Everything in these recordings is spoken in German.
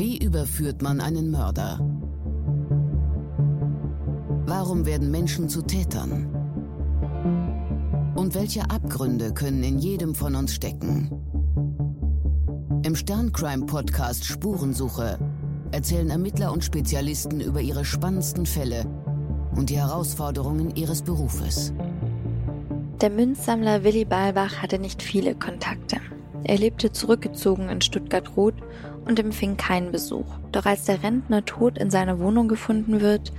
Wie überführt man einen Mörder? Warum werden Menschen zu Tätern? Und welche Abgründe können in jedem von uns stecken? Im Sterncrime-Podcast Spurensuche erzählen Ermittler und Spezialisten über ihre spannendsten Fälle und die Herausforderungen ihres Berufes. Der Münzsammler Willi Balbach hatte nicht viele Kontakte. Er lebte zurückgezogen in Stuttgart-Roth und empfing keinen Besuch. Doch als der Rentner tot in seiner Wohnung gefunden wird,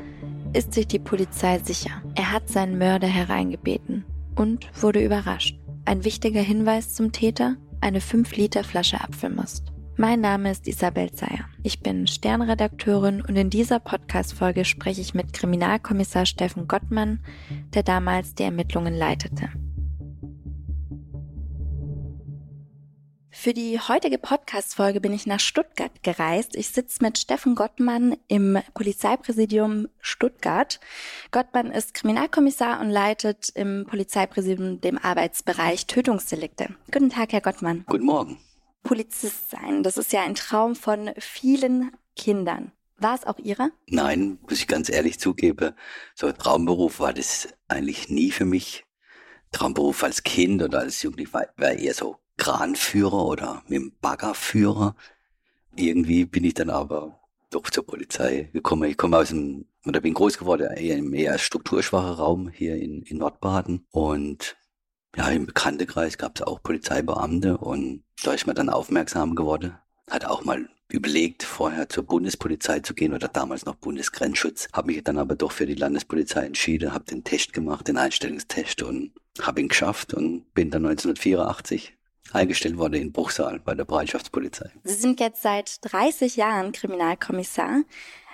ist sich die Polizei sicher. Er hat seinen Mörder hereingebeten und wurde überrascht. Ein wichtiger Hinweis zum Täter? Eine 5-Liter-Flasche Apfelmust. Mein Name ist Isabel Zeyer. Ich bin Sternredakteurin und in dieser Podcast-Folge spreche ich mit Kriminalkommissar Steffen Gottmann, der damals die Ermittlungen leitete. Für die heutige Podcast-Folge bin ich nach Stuttgart gereist. Ich sitze mit Steffen Gottmann im Polizeipräsidium Stuttgart. Gottmann ist Kriminalkommissar und leitet im Polizeipräsidium den Arbeitsbereich Tötungsdelikte. Guten Tag, Herr Gottmann. Guten Morgen. Polizist sein, das ist ja ein Traum von vielen Kindern. War es auch Ihrer? Nein, muss ich ganz ehrlich zugeben. So ein Traumberuf war das eigentlich nie für mich. Traumberuf als Kind oder als Jugendlich war, war eher so Kranführer oder mit dem Baggerführer. Irgendwie bin ich dann aber doch zur Polizei gekommen. Ich komme aus dem, oder bin groß geworden, eher im eher strukturschwachen Raum hier in, in Nordbaden. Und ja, im Bekanntenkreis gab es auch Polizeibeamte und da ist man dann aufmerksam geworden. Hat auch mal überlegt, vorher zur Bundespolizei zu gehen oder damals noch Bundesgrenzschutz. Habe mich dann aber doch für die Landespolizei entschieden, habe den Test gemacht, den Einstellungstest und habe ihn geschafft und bin dann 1984 eingestellt wurde in Bruchsal bei der Bereitschaftspolizei. Sie sind jetzt seit 30 Jahren Kriminalkommissar,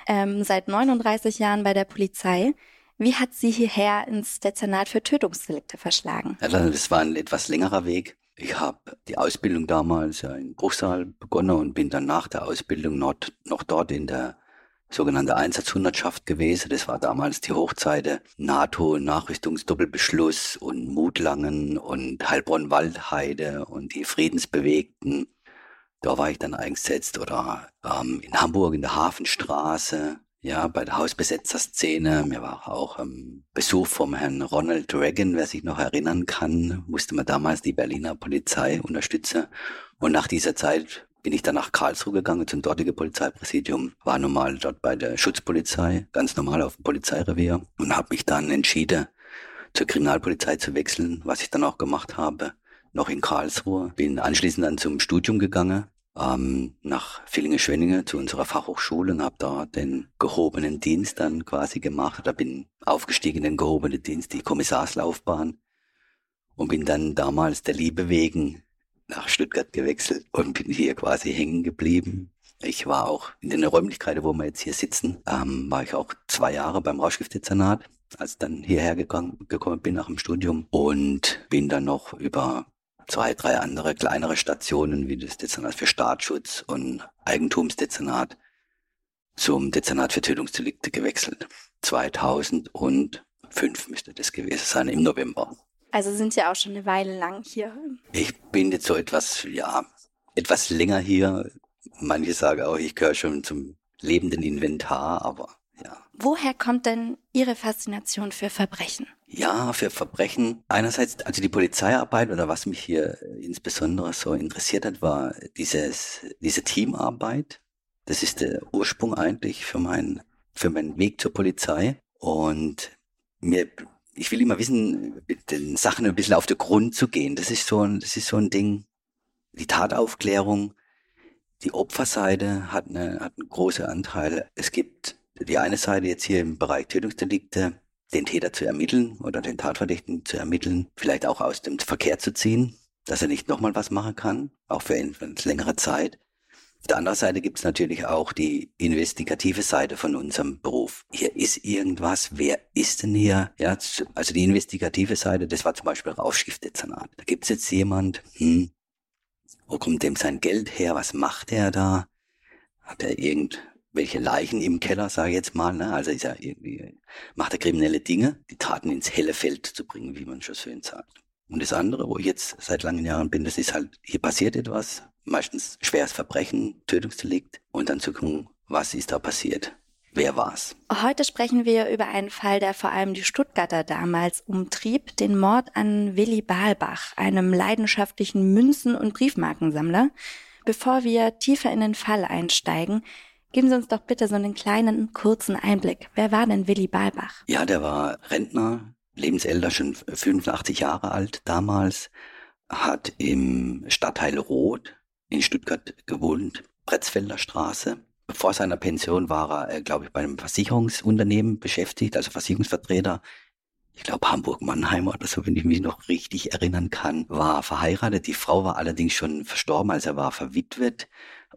ähm, seit 39 Jahren bei der Polizei. Wie hat Sie hierher ins Dezernat für Tötungsdelikte verschlagen? Ja, das war ein etwas längerer Weg. Ich habe die Ausbildung damals ja in Bruchsal begonnen und bin dann nach der Ausbildung noch, noch dort in der sogenannte Einsatzhundertschaft gewesen. Das war damals die Hochzeit NATO, Nachrüstungsdoppelbeschluss und Mutlangen und Heilbronn-Waldheide und die Friedensbewegten. Da war ich dann eingesetzt oder ähm, in Hamburg in der Hafenstraße, ja, bei der Hausbesetzerszene. Mir war auch ähm, Besuch vom Herrn Ronald Reagan, wer sich noch erinnern kann, musste man damals die Berliner Polizei unterstützen. Und nach dieser Zeit bin ich dann nach Karlsruhe gegangen zum dortigen Polizeipräsidium, war normal dort bei der Schutzpolizei, ganz normal auf dem Polizeirevier. Und habe mich dann entschieden, zur Kriminalpolizei zu wechseln, was ich dann auch gemacht habe, noch in Karlsruhe. Bin anschließend dann zum Studium gegangen, ähm, nach Villingen-Schwenningen zu unserer Fachhochschule und habe da den gehobenen Dienst dann quasi gemacht. Oder bin aufgestiegen in den gehobenen Dienst, die Kommissarslaufbahn und bin dann damals der Liebe wegen nach Stuttgart gewechselt und bin hier quasi hängen geblieben. Ich war auch in den Räumlichkeiten, wo wir jetzt hier sitzen, ähm, war ich auch zwei Jahre beim Rauschgiftdezernat, als dann hierher gegangen, gekommen bin nach dem Studium und bin dann noch über zwei, drei andere kleinere Stationen wie das Dezernat für Staatsschutz und Eigentumsdezernat zum Dezernat für Tötungsdelikte gewechselt. 2005 müsste das gewesen sein, im November. Also sind Sie auch schon eine Weile lang hier? Ich bin jetzt so etwas, ja, etwas länger hier. Manche sagen auch, ich gehöre schon zum lebenden Inventar, aber ja. Woher kommt denn Ihre Faszination für Verbrechen? Ja, für Verbrechen. Einerseits, also die Polizeiarbeit oder was mich hier insbesondere so interessiert hat, war dieses, diese Teamarbeit. Das ist der Ursprung eigentlich für meinen, für meinen Weg zur Polizei. Und mir ich will immer wissen, mit den Sachen ein bisschen auf den Grund zu gehen. Das ist so ein, das ist so ein Ding. Die Tataufklärung, die Opferseite hat, eine, hat einen großen Anteil. Es gibt die eine Seite jetzt hier im Bereich Tötungsdelikte, den Täter zu ermitteln oder den Tatverdächtigen zu ermitteln, vielleicht auch aus dem Verkehr zu ziehen, dass er nicht nochmal was machen kann, auch für eine längere Zeit. Auf der anderen Seite gibt es natürlich auch die investigative Seite von unserem Beruf. Hier ist irgendwas, wer ist denn hier? Ja, also die investigative Seite, das war zum Beispiel Rauschgiftdezernat. Da gibt es jetzt jemand, hm, wo kommt dem sein Geld her? Was macht er da? Hat er irgendwelche Leichen im Keller, sage ich jetzt mal, ne? Also ist er irgendwie, macht er kriminelle Dinge, die Taten ins helle Feld zu bringen, wie man schon schön sagt. Und das andere, wo ich jetzt seit langen Jahren bin, das ist halt, hier passiert etwas, meistens schweres Verbrechen, Tötungsdelikt und dann zu gucken, was ist da passiert. Wer war's? Heute sprechen wir über einen Fall, der vor allem die Stuttgarter damals umtrieb, den Mord an Willi Balbach, einem leidenschaftlichen Münzen- und Briefmarkensammler. Bevor wir tiefer in den Fall einsteigen, geben Sie uns doch bitte so einen kleinen, kurzen Einblick. Wer war denn Willi Balbach? Ja, der war Rentner, lebensälter, schon 85 Jahre alt damals, hat im Stadtteil Roth in Stuttgart gewohnt, Pretzfelder Straße. Vor seiner Pension war er, äh, glaube ich, bei einem Versicherungsunternehmen beschäftigt, also Versicherungsvertreter. Ich glaube, Hamburg-Mannheim oder so, wenn ich mich noch richtig erinnern kann, war verheiratet. Die Frau war allerdings schon verstorben, als er war verwitwet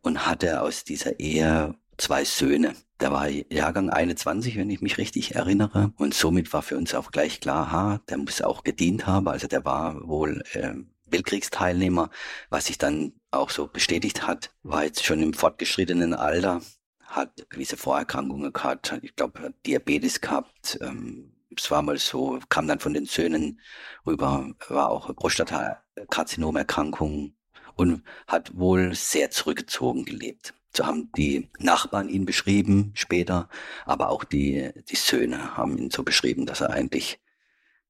und hatte aus dieser Ehe zwei Söhne. Der war Jahrgang 21, wenn ich mich richtig erinnere. Und somit war für uns auch gleich klar, ha, der muss auch gedient haben. Also der war wohl äh, Weltkriegsteilnehmer, was sich dann auch so bestätigt hat, war jetzt schon im fortgeschrittenen Alter, hat gewisse Vorerkrankungen gehabt, ich glaube Diabetes gehabt, ähm, es war mal so, kam dann von den Söhnen rüber, war auch Prostatakarzinom-Erkrankung und hat wohl sehr zurückgezogen gelebt. So haben die Nachbarn ihn beschrieben später, aber auch die, die Söhne haben ihn so beschrieben, dass er eigentlich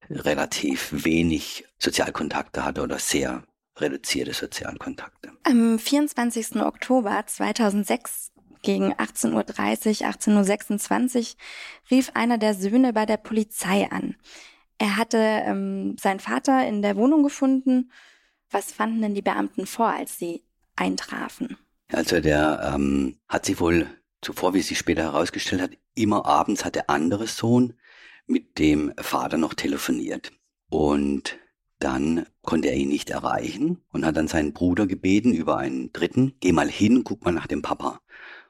relativ wenig Sozialkontakte hatte oder sehr reduzierte Sozialkontakte. Am 24. Oktober 2006 gegen 18.30 Uhr, 18.26 Uhr rief einer der Söhne bei der Polizei an. Er hatte ähm, seinen Vater in der Wohnung gefunden. Was fanden denn die Beamten vor, als sie eintrafen? Also der ähm, hat sich wohl zuvor, wie sich später herausgestellt hat, immer abends hat der andere Sohn mit dem Vater noch telefoniert. Und dann konnte er ihn nicht erreichen und hat dann seinen Bruder gebeten über einen Dritten, geh mal hin, guck mal nach dem Papa.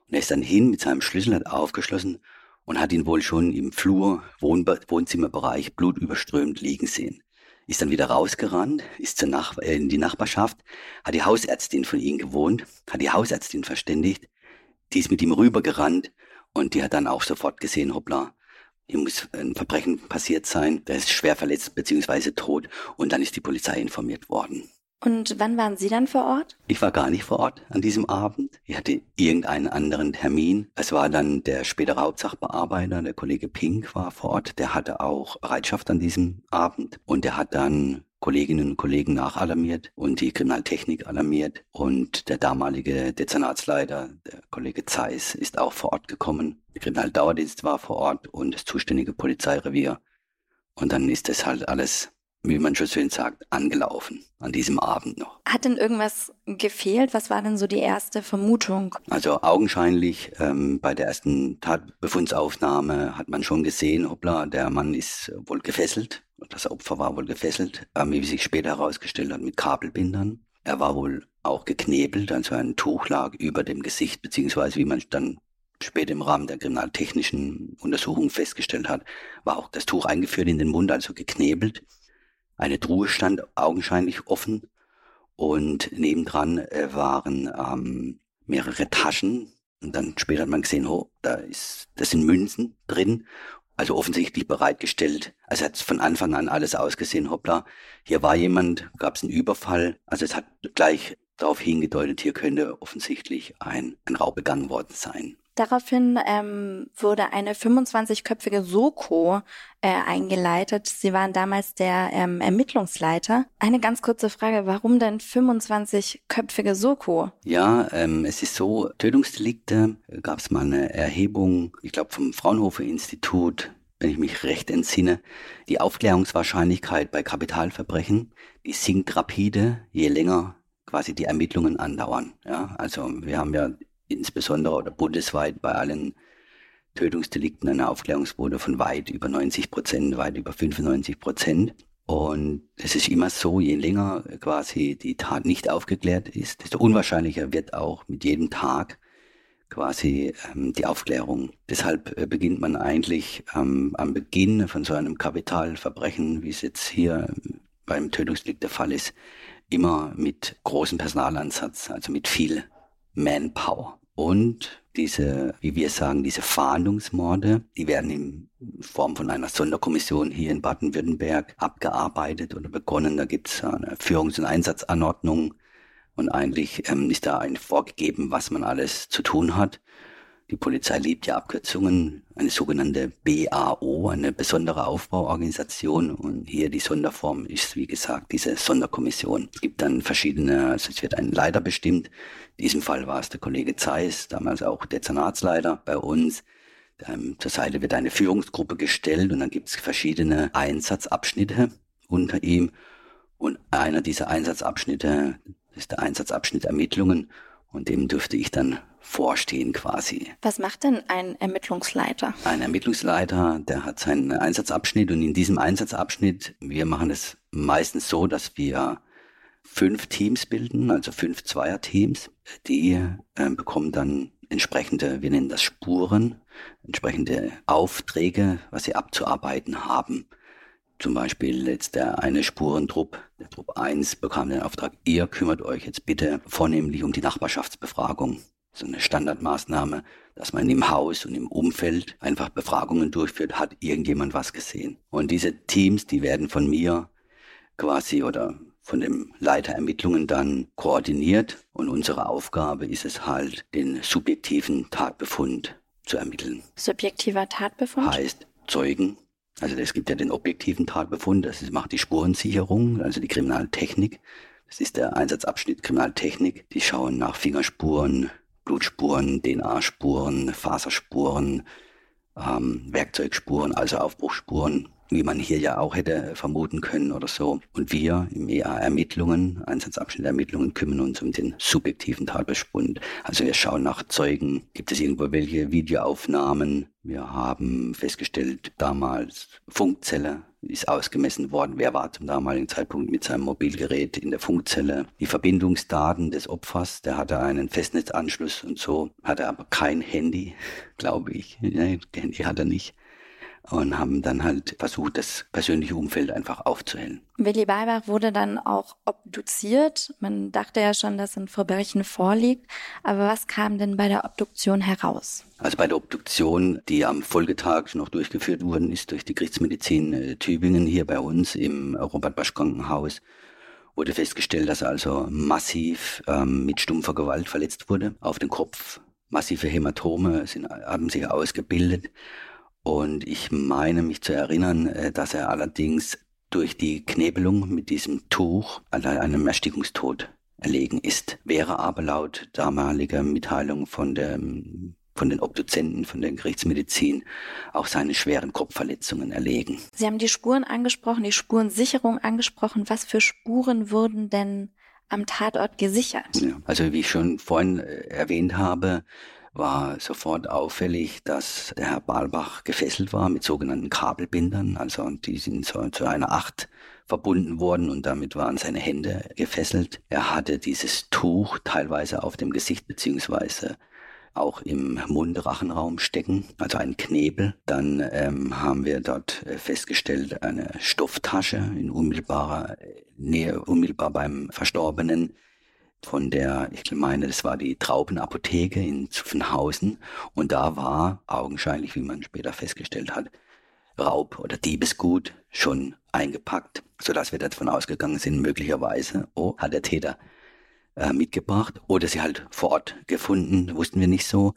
Und er ist dann hin mit seinem Schlüssel, hat aufgeschlossen und hat ihn wohl schon im Flur, Wohn Wohnzimmerbereich, blutüberströmt liegen sehen. Ist dann wieder rausgerannt, ist zur Nach äh, in die Nachbarschaft, hat die Hausärztin von ihm gewohnt, hat die Hausärztin verständigt, die ist mit ihm rübergerannt und die hat dann auch sofort gesehen, hoppla, hier muss ein Verbrechen passiert sein, der ist schwer verletzt bzw. tot und dann ist die Polizei informiert worden. Und wann waren Sie dann vor Ort? Ich war gar nicht vor Ort an diesem Abend. Ich hatte irgendeinen anderen Termin. Es war dann der spätere Hauptsachbearbeiter, der Kollege Pink war vor Ort. Der hatte auch Bereitschaft an diesem Abend und der hat dann Kolleginnen und Kollegen nachalarmiert und die Kriminaltechnik alarmiert. Und der damalige Dezernatsleiter, der Kollege Zeiss, ist auch vor Ort gekommen. Der Kriminaldauerdienst war vor Ort und das zuständige Polizeirevier. Und dann ist das halt alles, wie man schon schön sagt, angelaufen an diesem Abend noch. Hat denn irgendwas gefehlt? Was war denn so die erste Vermutung? Also augenscheinlich ähm, bei der ersten Tatbefundsaufnahme hat man schon gesehen, hoppla, der Mann ist wohl gefesselt das Opfer war wohl gefesselt, ähm, wie sich später herausgestellt hat, mit Kabelbindern. Er war wohl auch geknebelt, also ein Tuch lag über dem Gesicht, beziehungsweise wie man dann später im Rahmen der kriminaltechnischen Untersuchung festgestellt hat, war auch das Tuch eingeführt in den Mund, also geknebelt. Eine Truhe stand augenscheinlich offen und nebendran äh, waren ähm, mehrere Taschen. Und dann später hat man gesehen, oh, da ist, das sind Münzen drin also offensichtlich bereitgestellt. Also hat von Anfang an alles ausgesehen, hoppla, hier war jemand, gab es einen Überfall. Also es hat gleich darauf hingedeutet, hier könnte offensichtlich ein, ein Raub begangen worden sein. Daraufhin ähm, wurde eine 25-köpfige Soko äh, eingeleitet. Sie waren damals der ähm, Ermittlungsleiter. Eine ganz kurze Frage, warum denn 25-köpfige Soko? Ja, ähm, es ist so, Tötungsdelikte, äh, gab es mal eine Erhebung, ich glaube vom Fraunhofer Institut, wenn ich mich recht entsinne, die Aufklärungswahrscheinlichkeit bei Kapitalverbrechen, die sinkt rapide, je länger quasi die Ermittlungen andauern. Ja, also wir haben ja insbesondere oder bundesweit bei allen Tötungsdelikten eine Aufklärungsquote von weit über 90 Prozent, weit über 95 Prozent. Und es ist immer so, je länger quasi die Tat nicht aufgeklärt ist, desto unwahrscheinlicher wird auch mit jedem Tag quasi ähm, die Aufklärung. Deshalb äh, beginnt man eigentlich ähm, am Beginn von so einem Kapitalverbrechen, wie es jetzt hier beim Tötungsdelikt der Fall ist, immer mit großem Personalansatz, also mit viel Manpower. Und diese, wie wir sagen, diese Fahndungsmorde, die werden in Form von einer Sonderkommission hier in Baden-Württemberg abgearbeitet oder begonnen. Da gibt es eine Führungs- und Einsatzanordnung und eigentlich ähm, ist da ein vorgegeben, was man alles zu tun hat. Die Polizei liebt ja Abkürzungen, eine sogenannte BAO, eine besondere Aufbauorganisation. Und hier die Sonderform ist, wie gesagt, diese Sonderkommission. Es gibt dann verschiedene, also es wird ein Leiter bestimmt. In diesem Fall war es der Kollege Zeiss, damals auch Dezernatsleiter bei uns. Ähm, zur Seite wird eine Führungsgruppe gestellt und dann gibt es verschiedene Einsatzabschnitte unter ihm. Und einer dieser Einsatzabschnitte ist der Einsatzabschnitt Ermittlungen und dem dürfte ich dann vorstehen quasi. Was macht denn ein Ermittlungsleiter? Ein Ermittlungsleiter, der hat seinen Einsatzabschnitt und in diesem Einsatzabschnitt, wir machen es meistens so, dass wir fünf Teams bilden, also fünf Zweierteams, die äh, bekommen dann entsprechende, wir nennen das Spuren, entsprechende Aufträge, was sie abzuarbeiten haben. Zum Beispiel jetzt der eine Spurentrupp, der Trupp 1 bekam den Auftrag, ihr kümmert euch jetzt bitte vornehmlich um die Nachbarschaftsbefragung. So eine Standardmaßnahme, dass man im Haus und im Umfeld einfach Befragungen durchführt, hat irgendjemand was gesehen. Und diese Teams, die werden von mir quasi oder von dem Leiter Ermittlungen dann koordiniert und unsere Aufgabe ist es halt, den subjektiven Tatbefund zu ermitteln. Subjektiver Tatbefund? Heißt Zeugen, also es gibt ja den objektiven Tatbefund, das macht die Spurensicherung, also die Kriminaltechnik. Das ist der Einsatzabschnitt Kriminaltechnik. Die schauen nach Fingerspuren, Blutspuren, DNA-Spuren, Faserspuren, ähm, Werkzeugspuren, also Aufbruchsspuren, wie man hier ja auch hätte vermuten können oder so. Und wir im EA Ermittlungen, Einsatzabschnitt Ermittlungen, kümmern uns um den subjektiven Tatbefund. Also wir schauen nach Zeugen, gibt es irgendwo welche Videoaufnahmen. Wir haben festgestellt, damals Funkzelle ist ausgemessen worden, wer war zum damaligen Zeitpunkt mit seinem Mobilgerät in der Funkzelle. Die Verbindungsdaten des Opfers, der hatte einen Festnetzanschluss und so, hatte aber kein Handy, glaube ich. Nee, Handy hat er nicht und haben dann halt versucht, das persönliche Umfeld einfach aufzuhellen. Willi Balbach wurde dann auch obduziert. Man dachte ja schon, dass ein Verbrechen vorliegt. Aber was kam denn bei der Obduktion heraus? Also bei der Obduktion, die am Folgetag noch durchgeführt worden ist durch die Gerichtsmedizin äh, Tübingen hier bei uns im Robert Basch Krankenhaus, wurde festgestellt, dass er also massiv ähm, mit stumpfer Gewalt verletzt wurde auf den Kopf. Massive Hämatome sind, haben sich ausgebildet und ich meine mich zu erinnern, äh, dass er allerdings durch die Knebelung mit diesem Tuch an einem Erstickungstod erlegen ist, wäre aber laut damaliger Mitteilung von der von den Obduzenten, von der Gerichtsmedizin auch seine schweren Kopfverletzungen erlegen. Sie haben die Spuren angesprochen, die Spurensicherung angesprochen. Was für Spuren wurden denn am Tatort gesichert? Ja, also wie ich schon vorhin äh, erwähnt habe, war sofort auffällig, dass der Herr Balbach gefesselt war mit sogenannten Kabelbindern. Also die sind so zu einer Acht verbunden worden und damit waren seine Hände gefesselt. Er hatte dieses Tuch teilweise auf dem Gesicht beziehungsweise auch im Mundrachenraum stecken, also ein Knebel. Dann ähm, haben wir dort äh, festgestellt eine Stofftasche in unmittelbarer Nähe, unmittelbar beim Verstorbenen von der, ich meine, das war die Traubenapotheke in Zuffenhausen und da war augenscheinlich, wie man später festgestellt hat, Raub oder Diebesgut schon eingepackt, sodass wir davon ausgegangen sind, möglicherweise, oh, hat der Täter äh, mitgebracht oder sie halt vor Ort gefunden, wussten wir nicht so.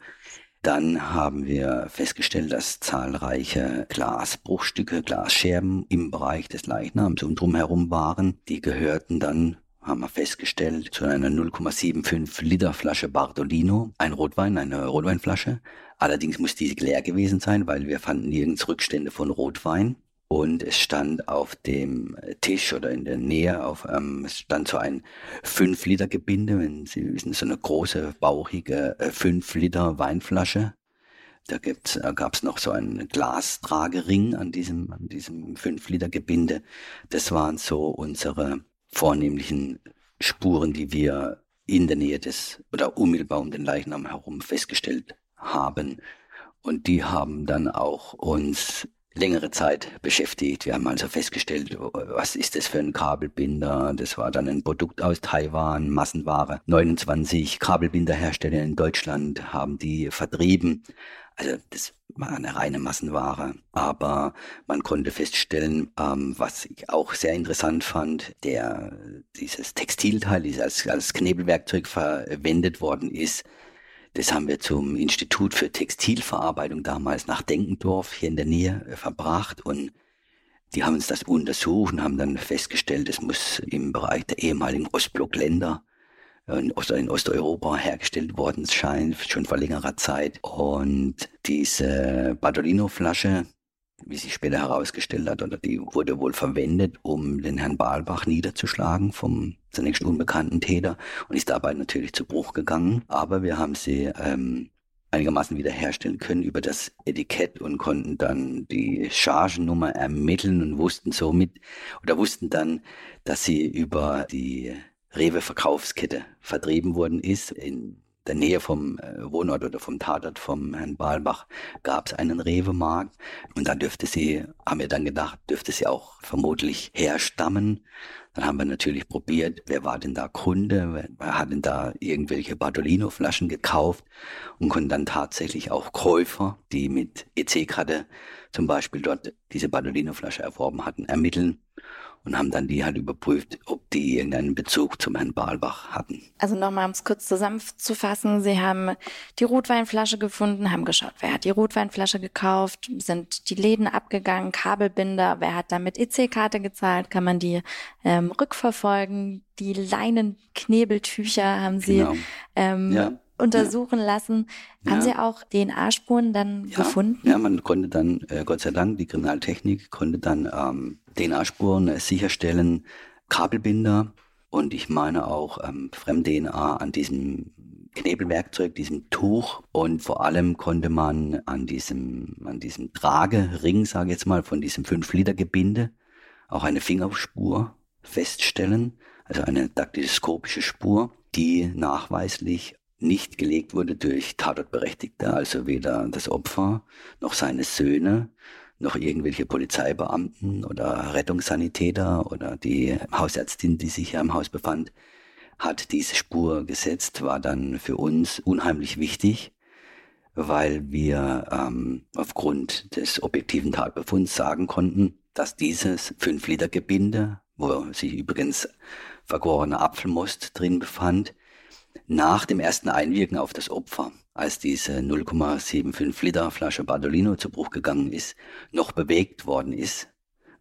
Dann haben wir festgestellt, dass zahlreiche Glasbruchstücke, Glasscherben im Bereich des Leichnams und drumherum waren. Die gehörten dann haben wir festgestellt, zu einer 0,75 Liter Flasche Bardolino, ein Rotwein, eine Rotweinflasche. Allerdings muss diese leer gewesen sein, weil wir fanden nirgends Rückstände von Rotwein. Und es stand auf dem Tisch oder in der Nähe auf, ähm, es stand so ein 5 Liter Gebinde, wenn Sie wissen, so eine große, bauchige äh, 5 Liter Weinflasche. Da äh, gab's noch so einen Glastragering an diesem, an diesem 5 Liter Gebinde. Das waren so unsere vornehmlichen Spuren, die wir in der Nähe des oder unmittelbar um den Leichnam herum festgestellt haben. Und die haben dann auch uns längere Zeit beschäftigt. Wir haben also festgestellt, was ist das für ein Kabelbinder? Das war dann ein Produkt aus Taiwan, Massenware. 29 Kabelbinderhersteller in Deutschland haben die vertrieben. Also das war eine reine Massenware. Aber man konnte feststellen, ähm, was ich auch sehr interessant fand, der dieses Textilteil, das als, als Knebelwerkzeug verwendet worden ist, das haben wir zum Institut für Textilverarbeitung damals nach Denkendorf hier in der Nähe äh, verbracht und die haben uns das untersucht und haben dann festgestellt, es muss im Bereich der ehemaligen Ostblockländer in, Ost in Osteuropa hergestellt worden scheint, schon vor längerer Zeit. Und diese Badolino-Flasche, wie sich später herausgestellt hat, oder die wurde wohl verwendet, um den Herrn Balbach niederzuschlagen vom zunächst unbekannten Täter und ist dabei natürlich zu Bruch gegangen. Aber wir haben sie ähm, einigermaßen wiederherstellen können über das Etikett und konnten dann die Chargennummer ermitteln und wussten somit oder wussten dann, dass sie über die Rewe Verkaufskette vertrieben worden ist. In der Nähe vom äh, Wohnort oder vom Tatort vom Herrn Balbach gab es einen Rewe-Markt. Und da dürfte sie, haben wir dann gedacht, dürfte sie auch vermutlich herstammen. Dann haben wir natürlich probiert, wer war denn da Kunde, wer hat denn da irgendwelche Bartolino-Flaschen gekauft? Und konnten dann tatsächlich auch Käufer, die mit EC-Karte zum Beispiel dort diese Bartolino-Flasche erworben hatten, ermitteln und haben dann die halt überprüft, ob die irgendeinen Bezug zum Herrn Balbach hatten. Also nochmal, um es kurz zusammenzufassen, Sie haben die Rotweinflasche gefunden, haben geschaut, wer hat die Rotweinflasche gekauft, sind die Läden abgegangen, Kabelbinder, wer hat damit EC-Karte gezahlt, kann man die ähm, rückverfolgen, die Leinenknebeltücher haben Sie genau. ähm, ja untersuchen ja. lassen. Haben ja. Sie auch DNA-Spuren dann ja. gefunden? Ja, man konnte dann, äh, Gott sei Dank, die Kriminaltechnik konnte dann ähm, DNA-Spuren äh, sicherstellen, Kabelbinder und ich meine auch ähm, Fremd-DNA an diesem Knebelwerkzeug, diesem Tuch und vor allem konnte man an diesem, an diesem Tragering, sage ich jetzt mal, von diesem 5-Liter-Gebinde auch eine Fingerspur feststellen, also eine daktyloskopische Spur, die nachweislich nicht gelegt wurde durch Tatortberechtigte, also weder das Opfer noch seine Söhne noch irgendwelche Polizeibeamten oder Rettungssanitäter oder die Hausärztin, die sich ja im Haus befand, hat diese Spur gesetzt, war dann für uns unheimlich wichtig, weil wir ähm, aufgrund des objektiven Tatbefunds sagen konnten, dass dieses 5-Liter-Gebinde, wo sich übrigens vergorener Apfelmost drin befand, nach dem ersten Einwirken auf das Opfer, als diese 0,75 Liter Flasche Bardolino zu Bruch gegangen ist, noch bewegt worden ist,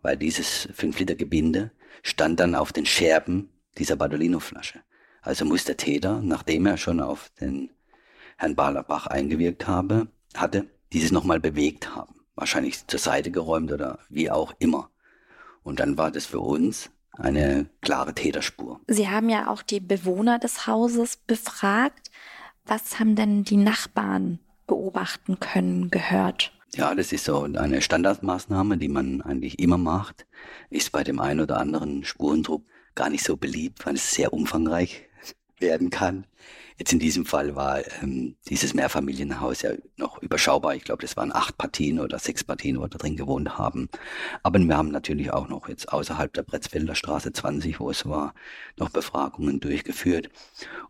weil dieses 5 Liter Gebinde stand dann auf den Scherben dieser Bardolino Flasche. Also muss der Täter, nachdem er schon auf den Herrn Ballerbach eingewirkt habe, hatte, dieses nochmal bewegt haben. Wahrscheinlich zur Seite geräumt oder wie auch immer. Und dann war das für uns eine klare Täterspur. Sie haben ja auch die Bewohner des Hauses befragt. Was haben denn die Nachbarn beobachten können, gehört? Ja, das ist so eine Standardmaßnahme, die man eigentlich immer macht. Ist bei dem einen oder anderen Spurendruck gar nicht so beliebt, weil es sehr umfangreich werden kann. Jetzt in diesem Fall war ähm, dieses Mehrfamilienhaus ja noch überschaubar. Ich glaube, das waren acht Partien oder sechs Partien, wo wir da drin gewohnt haben. Aber wir haben natürlich auch noch jetzt außerhalb der Bretzfelder Straße 20, wo es war, noch Befragungen durchgeführt.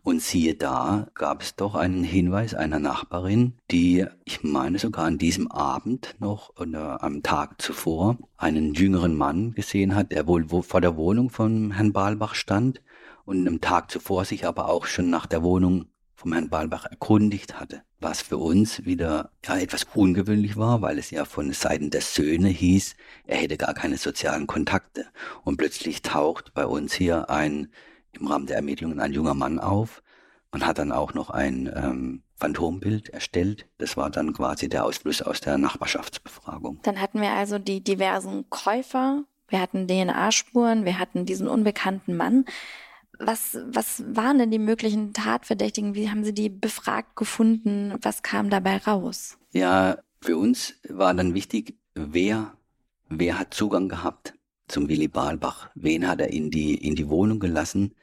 Und siehe da, gab es doch einen Hinweis einer Nachbarin, die, ich meine sogar an diesem Abend noch oder am Tag zuvor, einen jüngeren Mann gesehen hat, der wohl vor der Wohnung von Herrn Balbach stand und am Tag zuvor sich aber auch schon nach der Wohnung vom Herrn Balbach erkundigt hatte, was für uns wieder ja etwas ungewöhnlich war, weil es ja von Seiten der Söhne hieß, er hätte gar keine sozialen Kontakte. Und plötzlich taucht bei uns hier ein im Rahmen der Ermittlungen ein junger Mann auf. Man hat dann auch noch ein ähm, Phantombild erstellt. Das war dann quasi der Ausfluss aus der Nachbarschaftsbefragung. Dann hatten wir also die diversen Käufer, wir hatten DNA-Spuren, wir hatten diesen unbekannten Mann. Was, was waren denn die möglichen Tatverdächtigen? Wie haben Sie die befragt gefunden? Was kam dabei raus? Ja, für uns war dann wichtig, wer, wer hat Zugang gehabt zum Willy Balbach? Wen hat er in die, in die Wohnung gelassen?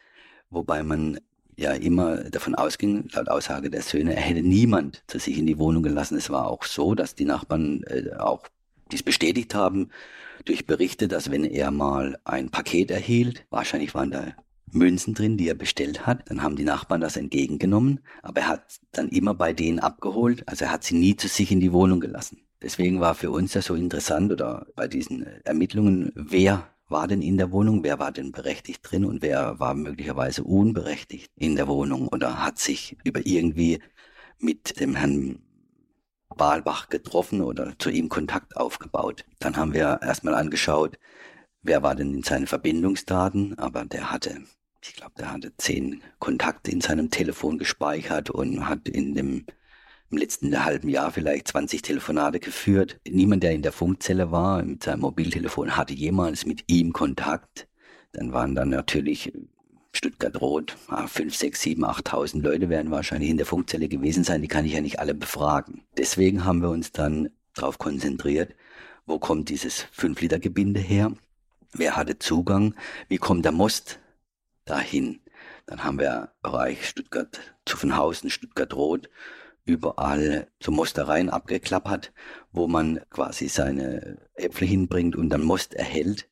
Wobei man ja immer davon ausging, laut Aussage der Söhne, er hätte niemand zu sich in die Wohnung gelassen. Es war auch so, dass die Nachbarn äh, auch dies bestätigt haben durch Berichte, dass wenn er mal ein Paket erhielt, wahrscheinlich waren da Münzen drin, die er bestellt hat, dann haben die Nachbarn das entgegengenommen, aber er hat dann immer bei denen abgeholt, also er hat sie nie zu sich in die Wohnung gelassen. Deswegen war für uns das so interessant oder bei diesen Ermittlungen, wer war denn in der Wohnung, wer war denn berechtigt drin und wer war möglicherweise unberechtigt in der Wohnung oder hat sich über irgendwie mit dem Herrn Balbach getroffen oder zu ihm Kontakt aufgebaut. Dann haben wir erstmal angeschaut, wer war denn in seinen Verbindungsdaten, aber der hatte, ich glaube, der hatte zehn Kontakte in seinem Telefon gespeichert und hat in dem im letzten halben Jahr vielleicht 20 Telefonate geführt. Niemand, der in der Funkzelle war, mit seinem Mobiltelefon, hatte jemals mit ihm Kontakt. Dann waren dann natürlich Stuttgart-Rot, 5, 6, 7, 8.000 Leute werden wahrscheinlich in der Funkzelle gewesen sein. Die kann ich ja nicht alle befragen. Deswegen haben wir uns dann darauf konzentriert, wo kommt dieses 5-Liter-Gebinde her? Wer hatte Zugang? Wie kommt der Most dahin? Dann haben wir Bereich Stuttgart, Zuffenhausen, Stuttgart-Rot überall so Mostereien abgeklappert, wo man quasi seine Äpfel hinbringt und dann Most erhält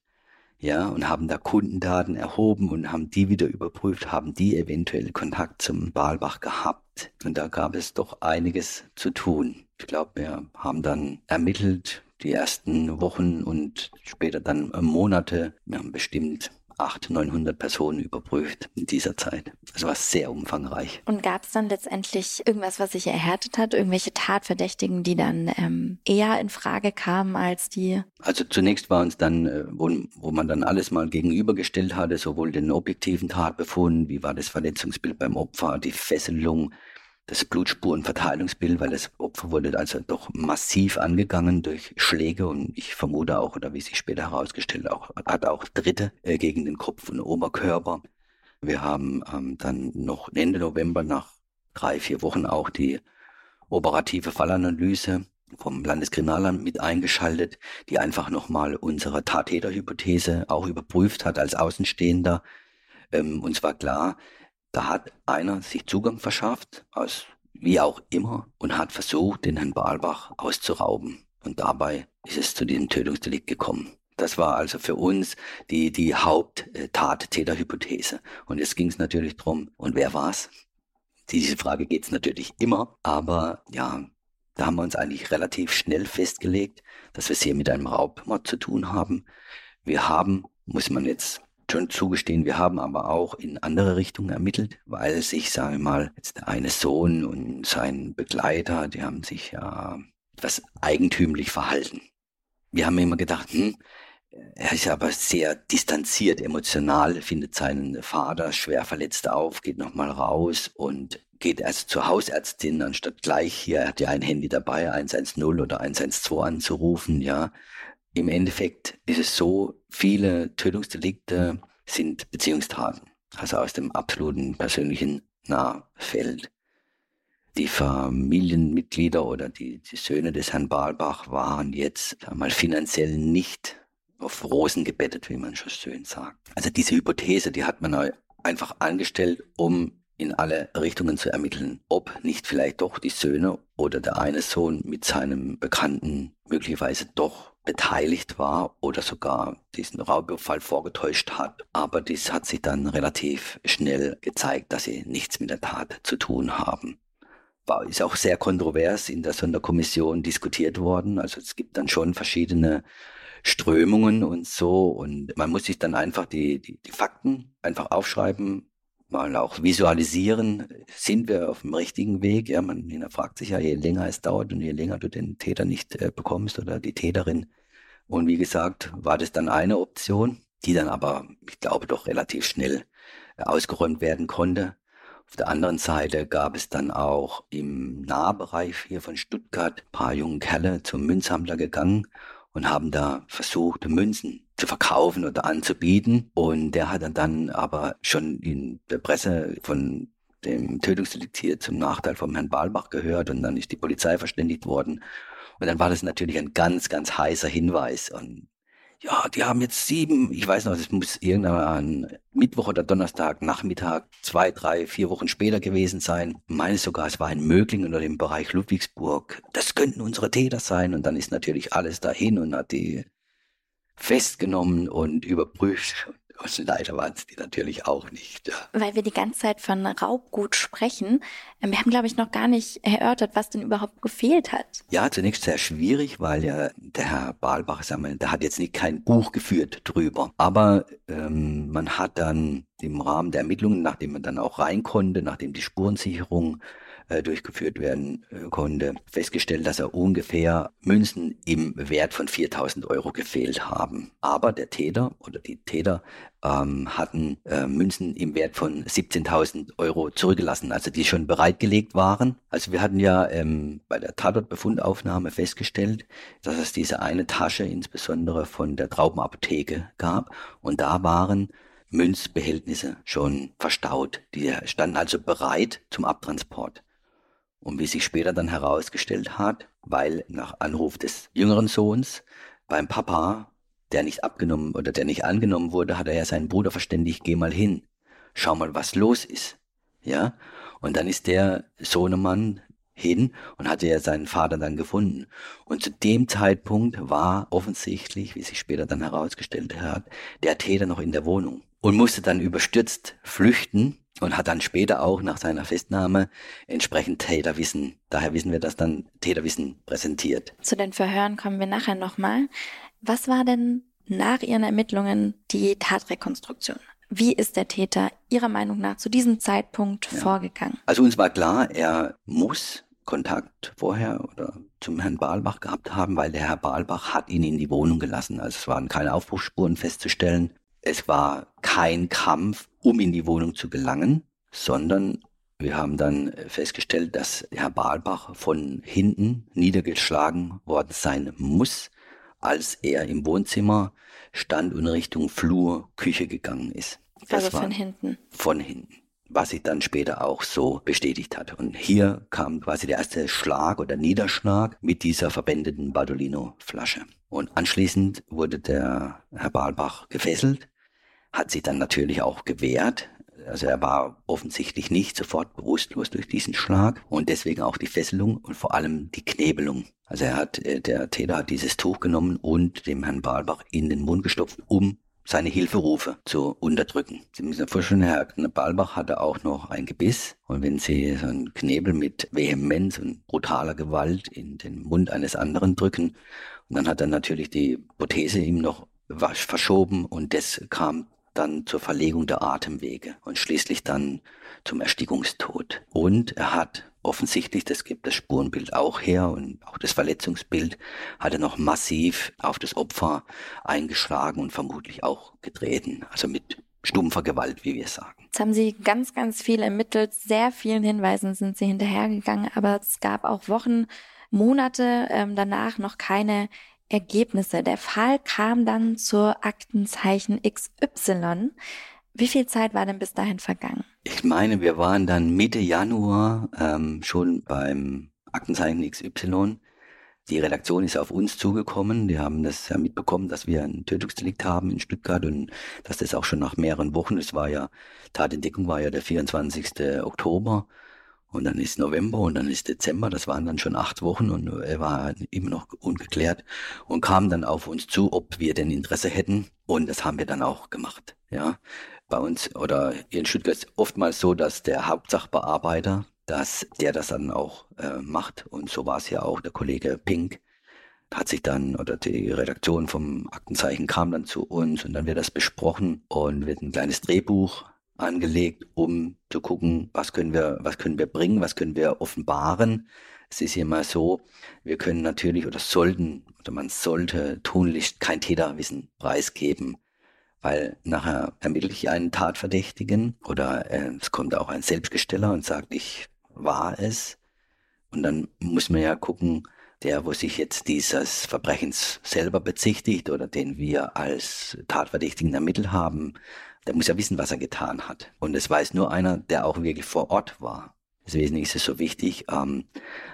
ja, und haben da Kundendaten erhoben und haben die wieder überprüft, haben die eventuell Kontakt zum Balbach gehabt. Und da gab es doch einiges zu tun. Ich glaube, wir haben dann ermittelt die ersten Wochen und später dann Monate. Wir haben bestimmt 800, 900 Personen überprüft in dieser Zeit. Also war sehr umfangreich. Und gab es dann letztendlich irgendwas, was sich erhärtet hat? Irgendwelche Tatverdächtigen, die dann ähm, eher in Frage kamen als die? Also zunächst war uns dann, äh, wo, wo man dann alles mal gegenübergestellt hatte, sowohl den objektiven Tatbefund, wie war das Verletzungsbild beim Opfer, die Fesselung, das Blutspurenverteilungsbild, weil das Opfer wurde also doch massiv angegangen durch Schläge und ich vermute auch, oder wie sich später herausgestellt auch, hat auch Dritte äh, gegen den Kopf und Oberkörper. Wir haben ähm, dann noch Ende November nach drei, vier Wochen auch die operative Fallanalyse vom Landeskriminalamt mit eingeschaltet, die einfach nochmal unsere Tattäterhypothese auch überprüft hat als Außenstehender. Ähm, uns war klar, da hat einer sich Zugang verschafft, aus wie auch immer, und hat versucht, den Herrn Balbach auszurauben. Und dabei ist es zu diesem Tötungsdelikt gekommen. Das war also für uns die, die Haupttattäterhypothese. Und jetzt ging es natürlich drum, und wer war's? Diese Frage geht's natürlich immer, aber ja, da haben wir uns eigentlich relativ schnell festgelegt, dass wir es hier mit einem Raubmord zu tun haben. Wir haben, muss man jetzt schon zugestehen, wir haben aber auch in andere Richtungen ermittelt, weil sich, sage ich mal, jetzt der eine Sohn und sein Begleiter, die haben sich ja etwas eigentümlich verhalten. Wir haben immer gedacht, hm, er ist aber sehr distanziert, emotional, findet seinen Vater schwer verletzt auf, geht nochmal raus und geht erst zur Hausärztin, anstatt gleich hier, er hat ja ein Handy dabei, 110 oder 112 anzurufen, ja. Im Endeffekt ist es so, viele Tötungsdelikte sind Beziehungstaten, also aus dem absoluten persönlichen Nahfeld. Die Familienmitglieder oder die, die Söhne des Herrn Balbach waren jetzt einmal finanziell nicht auf Rosen gebettet, wie man schon schön sagt. Also diese Hypothese, die hat man einfach angestellt, um in alle Richtungen zu ermitteln, ob nicht vielleicht doch die Söhne oder der eine Sohn mit seinem Bekannten möglicherweise doch beteiligt war oder sogar diesen Raubüberfall vorgetäuscht hat. Aber dies hat sich dann relativ schnell gezeigt, dass sie nichts mit der Tat zu tun haben. War, ist auch sehr kontrovers in der Sonderkommission diskutiert worden. Also es gibt dann schon verschiedene Strömungen und so und man muss sich dann einfach die, die, die Fakten einfach aufschreiben, mal auch visualisieren, sind wir auf dem richtigen Weg? Ja, man hinterfragt sich ja, je länger es dauert und je länger du den Täter nicht äh, bekommst oder die Täterin. Und wie gesagt, war das dann eine Option, die dann aber, ich glaube, doch relativ schnell äh, ausgeräumt werden konnte. Auf der anderen Seite gab es dann auch im Nahbereich hier von Stuttgart ein paar junge Kerle zum Münzsammler gegangen und haben da versucht, Münzen zu verkaufen oder anzubieten. Und der hat dann aber schon in der Presse von dem Tötungsdelikt hier zum Nachteil vom Herrn Balbach gehört und dann ist die Polizei verständigt worden. Und dann war das natürlich ein ganz, ganz heißer Hinweis. Und ja, die haben jetzt sieben, ich weiß noch, es muss irgendein Mittwoch oder Donnerstag, Nachmittag, zwei, drei, vier Wochen später gewesen sein. Ich meine sogar, es war in Möglingen oder im Bereich Ludwigsburg. Das könnten unsere Täter sein. Und dann ist natürlich alles dahin und hat die festgenommen und überprüft. Und leider waren es die natürlich auch nicht. Ja. Weil wir die ganze Zeit von Raubgut sprechen. Ähm, wir haben, glaube ich, noch gar nicht erörtert, was denn überhaupt gefehlt hat. Ja, zunächst sehr schwierig, weil ja der Herr Balbach, sagen wir, der hat jetzt nicht kein Buch geführt drüber. Aber ähm, man hat dann im Rahmen der Ermittlungen, nachdem man dann auch rein konnte, nachdem die Spurensicherung äh, durchgeführt werden äh, konnte, festgestellt, dass er ungefähr Münzen im Wert von 4000 Euro gefehlt haben. Aber der Täter oder die Täter ähm, hatten äh, Münzen im Wert von 17.000 Euro zurückgelassen, also die schon bereitgelegt waren. Also wir hatten ja ähm, bei der Tatortbefundaufnahme festgestellt, dass es diese eine Tasche insbesondere von der Traubenapotheke gab und da waren Münzbehältnisse schon verstaut. Die standen also bereit zum Abtransport. Und wie sich später dann herausgestellt hat, weil nach Anruf des jüngeren Sohns beim Papa, der nicht abgenommen oder der nicht angenommen wurde, hat er ja seinen Bruder verständigt, geh mal hin, schau mal, was los ist. Ja? Und dann ist der Sohnemann hin und hatte ja seinen Vater dann gefunden. Und zu dem Zeitpunkt war offensichtlich, wie sich später dann herausgestellt hat, der Täter noch in der Wohnung und musste dann überstürzt flüchten und hat dann später auch nach seiner Festnahme entsprechend Täterwissen, daher wissen wir das dann, Täterwissen präsentiert. Zu den Verhören kommen wir nachher nochmal. Was war denn nach Ihren Ermittlungen die Tatrekonstruktion? Wie ist der Täter Ihrer Meinung nach zu diesem Zeitpunkt ja. vorgegangen? Also uns war klar, er muss Kontakt vorher oder zum Herrn Balbach gehabt haben, weil der Herr Balbach hat ihn in die Wohnung gelassen. Also es waren keine Aufbruchsspuren festzustellen. Es war kein Kampf, um in die Wohnung zu gelangen, sondern wir haben dann festgestellt, dass Herr Balbach von hinten niedergeschlagen worden sein muss, als er im Wohnzimmer stand und Richtung Flur, Küche gegangen ist. Das also von hinten. Von hinten. Was sich dann später auch so bestätigt hat. Und hier kam quasi der erste Schlag oder Niederschlag mit dieser verbändeten Badolino-Flasche. Und anschließend wurde der Herr Balbach gefesselt, hat sich dann natürlich auch gewehrt. Also er war offensichtlich nicht sofort bewusstlos durch diesen Schlag und deswegen auch die Fesselung und vor allem die Knebelung. Also er hat, äh, der Täter hat dieses Tuch genommen und dem Herrn Balbach in den Mund gestopft, um seine Hilferufe zu unterdrücken. Sie müssen sich vorstellen, Herr Balbach hatte auch noch ein Gebiss und wenn Sie so einen Knebel mit Vehemenz und brutaler Gewalt in den Mund eines anderen drücken und dann hat er natürlich die Prothese ihm noch verschoben und das kam dann zur Verlegung der Atemwege und schließlich dann zum Erstickungstod. Und er hat offensichtlich, das gibt das Spurenbild auch her und auch das Verletzungsbild, hat er noch massiv auf das Opfer eingeschlagen und vermutlich auch getreten. Also mit stumpfer Gewalt, wie wir sagen. Jetzt haben Sie ganz, ganz viel ermittelt. Sehr vielen Hinweisen sind Sie hinterhergegangen, aber es gab auch Wochen, Monate ähm, danach noch keine Ergebnisse. Der Fall kam dann zur Aktenzeichen XY. Wie viel Zeit war denn bis dahin vergangen? Ich meine, wir waren dann Mitte Januar ähm, schon beim Aktenzeichen XY. Die Redaktion ist auf uns zugekommen. Die haben das ja mitbekommen, dass wir ein Tötungsdelikt haben in Stuttgart und dass das auch schon nach mehreren Wochen, es war ja, Tatentdeckung war ja der 24. Oktober und dann ist November und dann ist Dezember, das waren dann schon acht Wochen und er war immer noch ungeklärt und kam dann auf uns zu, ob wir denn Interesse hätten und das haben wir dann auch gemacht, ja bei uns oder in Stuttgart ist oftmals so, dass der Hauptsachbearbeiter, dass der das dann auch äh, macht. Und so war es ja auch. Der Kollege Pink hat sich dann, oder die Redaktion vom Aktenzeichen kam dann zu uns und dann wird das besprochen und wird ein kleines Drehbuch angelegt, um zu gucken, was können wir, was können wir bringen, was können wir offenbaren. Es ist immer so, wir können natürlich oder sollten oder man sollte tunlichst kein Täterwissen preisgeben weil nachher ermittle ich einen Tatverdächtigen oder äh, es kommt auch ein Selbstgesteller und sagt, ich war es. Und dann muss man ja gucken, der, wo sich jetzt dieses Verbrechens selber bezichtigt oder den wir als Tatverdächtigen ermittelt haben, der muss ja wissen, was er getan hat. Und es weiß nur einer, der auch wirklich vor Ort war. Deswegen ist es so wichtig, ähm,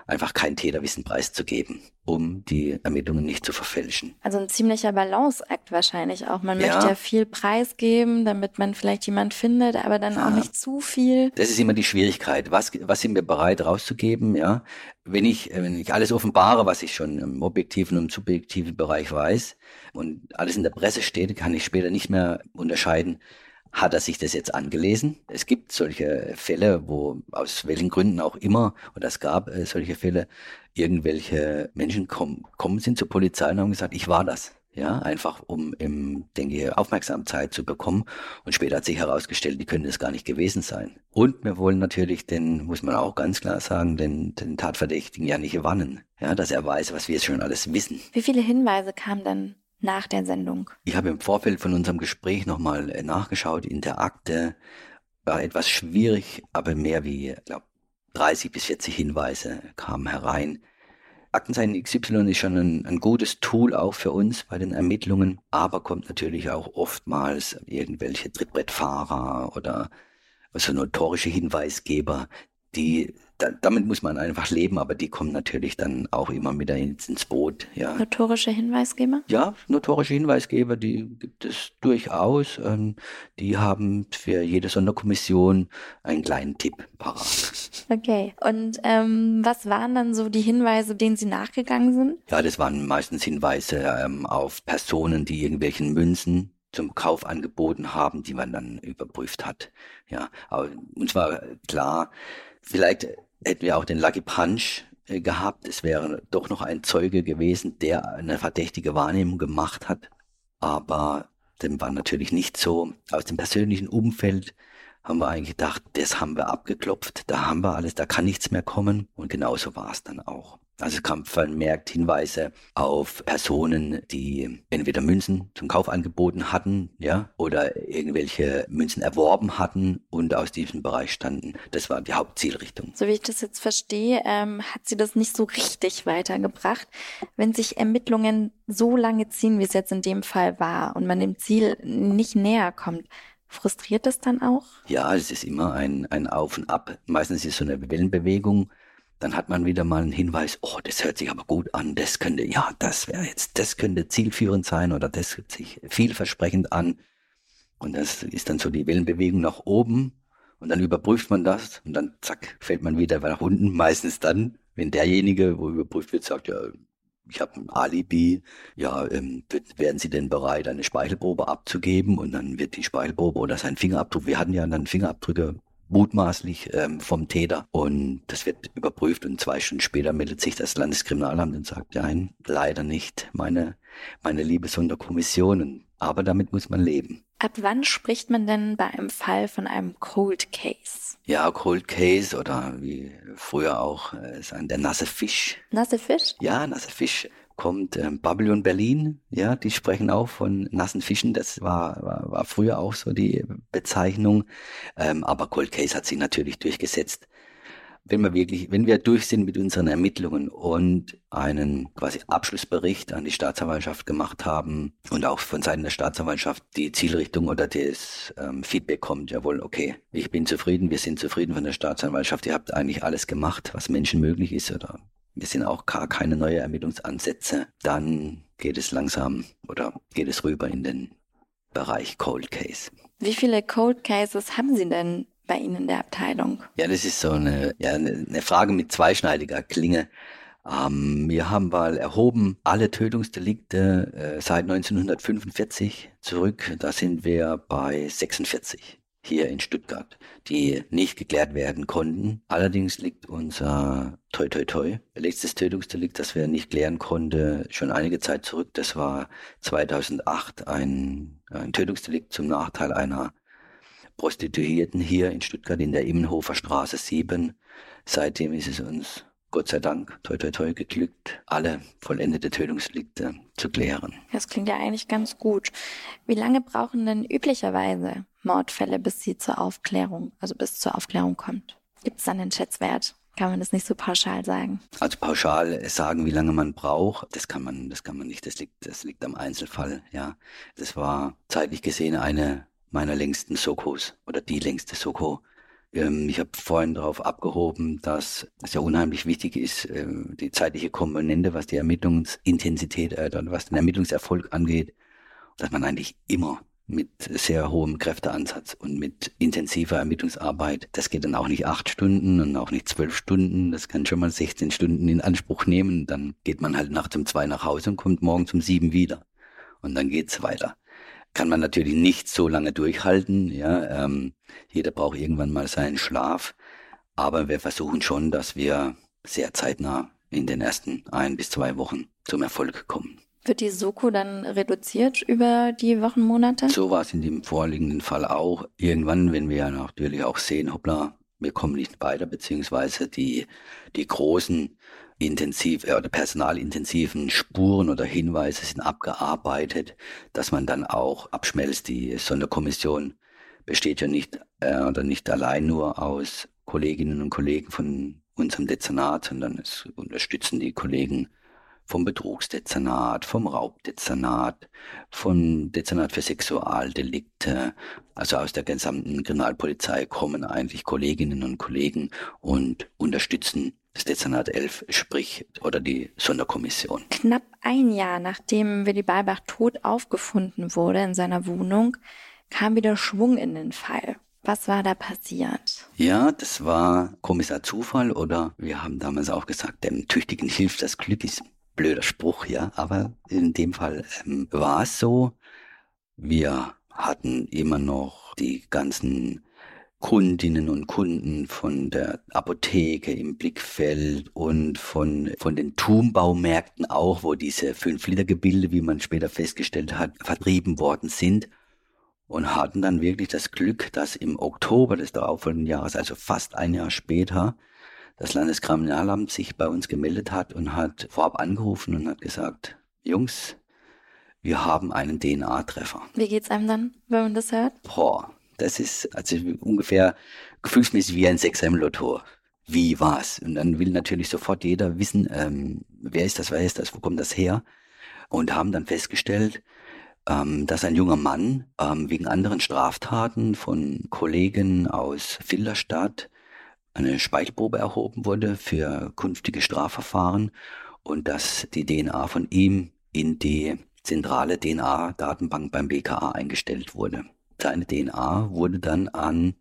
einfach kein Täterwissen preiszugeben, um die Ermittlungen nicht zu verfälschen. Also ein ziemlicher Balanceakt wahrscheinlich auch. Man ja. möchte ja viel preisgeben, damit man vielleicht jemand findet, aber dann ja. auch nicht zu viel. Das ist immer die Schwierigkeit. Was, was sind wir bereit rauszugeben? Ja, wenn ich, wenn ich alles offenbare, was ich schon im objektiven und subjektiven Bereich weiß und alles in der Presse steht, kann ich später nicht mehr unterscheiden, hat er sich das jetzt angelesen? Es gibt solche Fälle, wo aus welchen Gründen auch immer, oder es gab äh, solche Fälle, irgendwelche Menschen kommen, kommen sind zur Polizei und haben gesagt, ich war das. Ja, einfach um im, denke ich, Aufmerksamkeit zu bekommen. Und später hat sich herausgestellt, die können das gar nicht gewesen sein. Und wir wollen natürlich den, muss man auch ganz klar sagen, den, den Tatverdächtigen ja nicht warnen. Ja, dass er weiß, was wir schon alles wissen. Wie viele Hinweise kamen denn nach der Sendung? Ich habe im Vorfeld von unserem Gespräch nochmal äh, nachgeschaut. In der Akte war etwas schwierig, aber mehr wie, glaube, 30 bis 40 Hinweise kamen herein. Aktenzeichen XY ist schon ein, ein, gutes Tool auch für uns bei den Ermittlungen, aber kommt natürlich auch oftmals irgendwelche Trittbrettfahrer oder so notorische Hinweisgeber, die da, damit muss man einfach leben, aber die kommen natürlich dann auch immer wieder ins, ins Boot. Ja. Notorische Hinweisgeber? Ja, notorische Hinweisgeber, die gibt es durchaus. Ähm, die haben für jede Sonderkommission einen kleinen Tipp parat. Okay, und ähm, was waren dann so die Hinweise, denen Sie nachgegangen sind? Ja, das waren meistens Hinweise ähm, auf Personen, die irgendwelchen Münzen zum Kauf angeboten haben, die man dann überprüft hat. Ja, aber uns war klar, vielleicht hätten wir auch den Lucky Punch äh, gehabt. Es wäre doch noch ein Zeuge gewesen, der eine verdächtige Wahrnehmung gemacht hat. Aber dem war natürlich nicht so. Aus dem persönlichen Umfeld haben wir eigentlich gedacht, das haben wir abgeklopft, da haben wir alles, da kann nichts mehr kommen. Und genauso war es dann auch. Also es kam vermerkt Hinweise auf Personen, die entweder Münzen zum Kauf angeboten hatten, ja, oder irgendwelche Münzen erworben hatten und aus diesem Bereich standen. Das war die Hauptzielrichtung. So wie ich das jetzt verstehe, ähm, hat sie das nicht so richtig weitergebracht. Wenn sich Ermittlungen so lange ziehen, wie es jetzt in dem Fall war, und man dem Ziel nicht näher kommt, Frustriert das dann auch? Ja, es ist immer ein, ein Auf und Ab. Meistens ist es so eine Wellenbewegung dann hat man wieder mal einen Hinweis, oh, das hört sich aber gut an, das könnte, ja, das wäre jetzt, das könnte zielführend sein oder das hört sich vielversprechend an. Und das ist dann so die Wellenbewegung nach oben und dann überprüft man das und dann zack, fällt man wieder nach unten. Meistens dann, wenn derjenige, wo überprüft wird, sagt, ja, ich habe ein Alibi, ja, ähm, werden Sie denn bereit, eine Speichelprobe abzugeben? Und dann wird die Speichelprobe oder sein Fingerabdruck, wir hatten ja dann Fingerabdrücke mutmaßlich ähm, vom Täter. Und das wird überprüft und zwei Stunden später meldet sich das Landeskriminalamt und sagt, nein, leider nicht, meine, meine liebe Sonderkommission. Aber damit muss man leben. Ab wann spricht man denn bei einem Fall von einem Cold Case? Ja, Cold Case oder wie früher auch äh, sagen, der nasse Fisch. Nasse Fisch? Ja, nasse Fisch kommt ähm, Babylon Berlin, ja, die sprechen auch von nassen Fischen, das war, war, war früher auch so die Bezeichnung, ähm, aber Cold Case hat sich natürlich durchgesetzt. Wenn wir wirklich, wenn wir durch sind mit unseren Ermittlungen und einen quasi Abschlussbericht an die Staatsanwaltschaft gemacht haben und auch von Seiten der Staatsanwaltschaft die Zielrichtung oder das ähm, Feedback kommt, jawohl, okay, ich bin zufrieden, wir sind zufrieden von der Staatsanwaltschaft, ihr habt eigentlich alles gemacht, was Menschen möglich ist oder wir sind auch gar keine neue Ermittlungsansätze, dann geht es langsam oder geht es rüber in den Bereich Cold Case. Wie viele Cold Cases haben Sie denn bei Ihnen in der Abteilung? Ja, das ist so eine, ja, eine Frage mit zweischneidiger Klinge. Ähm, wir haben mal erhoben alle Tötungsdelikte äh, seit 1945 zurück. Da sind wir bei 46 hier in Stuttgart, die nicht geklärt werden konnten. Allerdings liegt unser toi toi toi letztes Tötungsdelikt, das wir nicht klären konnten, schon einige Zeit zurück. Das war 2008 ein, ein Tötungsdelikt zum Nachteil einer Prostituierten hier in Stuttgart in der Immenhofer Straße 7. Seitdem ist es uns Gott sei Dank, toi toi toi, geglückt, alle vollendete Tötungsdelikte zu klären. Das klingt ja eigentlich ganz gut. Wie lange brauchen denn üblicherweise Mordfälle, bis sie zur Aufklärung, also bis zur Aufklärung kommt? Gibt es dann einen Schätzwert? Kann man das nicht so pauschal sagen? Also pauschal sagen, wie lange man braucht, das kann man, das kann man nicht. Das liegt, das liegt am Einzelfall. Ja, das war zeitlich gesehen eine meiner längsten Sokos oder die längste Soko ich habe vorhin darauf abgehoben, dass es ja unheimlich wichtig ist, äh, die zeitliche Komponente, was die Ermittlungsintensität, äh, was den Ermittlungserfolg angeht, dass man eigentlich immer mit sehr hohem Kräfteansatz und mit intensiver Ermittlungsarbeit. Das geht dann auch nicht acht Stunden und auch nicht zwölf Stunden. Das kann schon mal 16 Stunden in Anspruch nehmen. Dann geht man halt nachts um zwei nach Hause und kommt morgen um sieben wieder. Und dann geht's weiter. Kann man natürlich nicht so lange durchhalten. Ja, ähm, jeder braucht irgendwann mal seinen Schlaf. Aber wir versuchen schon, dass wir sehr zeitnah in den ersten ein bis zwei Wochen zum Erfolg kommen. Wird die Soko dann reduziert über die Wochen, Monate? So war es in dem vorliegenden Fall auch. Irgendwann, wenn wir natürlich auch sehen, hoppla, wir kommen nicht weiter, beziehungsweise die, die großen intensiv äh, oder personalintensiven Spuren oder Hinweise sind abgearbeitet, dass man dann auch abschmelzt. Die Sonderkommission besteht ja nicht äh, oder nicht allein nur aus Kolleginnen und Kollegen von unserem Dezernat, sondern es unterstützen die Kollegen vom Betrugsdezernat, vom Raubdezernat, vom Dezernat für Sexualdelikte, also aus der gesamten Kriminalpolizei kommen eigentlich Kolleginnen und Kollegen und unterstützen das Dezernat 11, sprich, oder die Sonderkommission. Knapp ein Jahr nachdem Willy Balbach tot aufgefunden wurde in seiner Wohnung, kam wieder Schwung in den Fall. Was war da passiert? Ja, das war Kommissar Zufall oder wir haben damals auch gesagt, dem Tüchtigen hilft das Glück, ist blöder Spruch, ja, aber in dem Fall ähm, war es so. Wir hatten immer noch die ganzen Kundinnen und Kunden von der Apotheke im Blickfeld und von, von den Turmbaumärkten auch, wo diese 5-Liter-Gebilde, wie man später festgestellt hat, vertrieben worden sind und hatten dann wirklich das Glück, dass im Oktober des darauffolgenden Jahres, also fast ein Jahr später, das Landeskriminalamt sich bei uns gemeldet hat und hat vorab angerufen und hat gesagt, Jungs, wir haben einen DNA-Treffer. Wie geht's einem dann, wenn man das hört? Boah, das ist also ungefähr gefühlsmäßig wie ein Sechser im Lotto. Wie war's? Und dann will natürlich sofort jeder wissen, ähm, wer ist das, wer ist das, wo kommt das her? Und haben dann festgestellt, ähm, dass ein junger Mann ähm, wegen anderen Straftaten von Kollegen aus Filderstadt eine Speichelprobe erhoben wurde für künftige Strafverfahren und dass die DNA von ihm in die zentrale DNA-Datenbank beim BKA eingestellt wurde. Seine DNA wurde dann an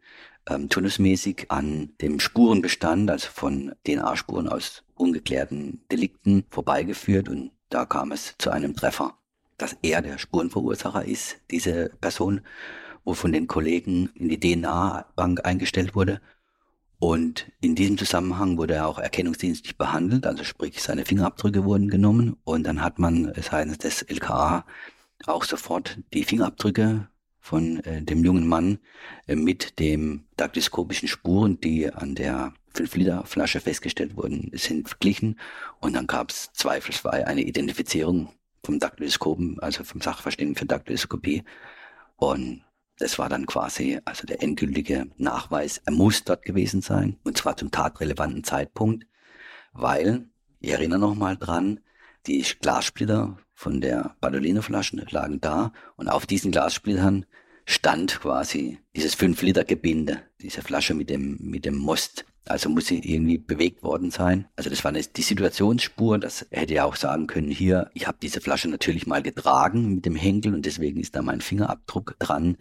ähm, turnusmäßig an dem Spurenbestand, also von DNA-Spuren aus ungeklärten Delikten vorbeigeführt und da kam es zu einem Treffer, dass er der Spurenverursacher ist, diese Person, wo von den Kollegen in die DNA-Bank eingestellt wurde. Und in diesem Zusammenhang wurde er auch erkennungsdienstlich behandelt, also sprich seine Fingerabdrücke wurden genommen und dann hat man seitens des LKA auch sofort die Fingerabdrücke von äh, dem jungen Mann äh, mit dem daktyskopischen Spuren, die an der 5-Liter-Flasche festgestellt wurden, sind verglichen und dann gab es zweifelsfrei eine Identifizierung vom Daktyskopen, also vom Sachverständigen für Daktyskopie und das war dann quasi also der endgültige Nachweis. Er muss dort gewesen sein und zwar zum tatrelevanten Zeitpunkt, weil, ich erinnere nochmal dran, die Glassplitter von der Badolino-Flaschen lagen da und auf diesen Glassplittern stand quasi dieses 5-Liter-Gebinde, diese Flasche mit dem, mit dem Most. Also muss sie irgendwie bewegt worden sein. Also das war eine, die Situationsspur, das hätte ja auch sagen können, hier, ich habe diese Flasche natürlich mal getragen mit dem Henkel und deswegen ist da mein Fingerabdruck dran.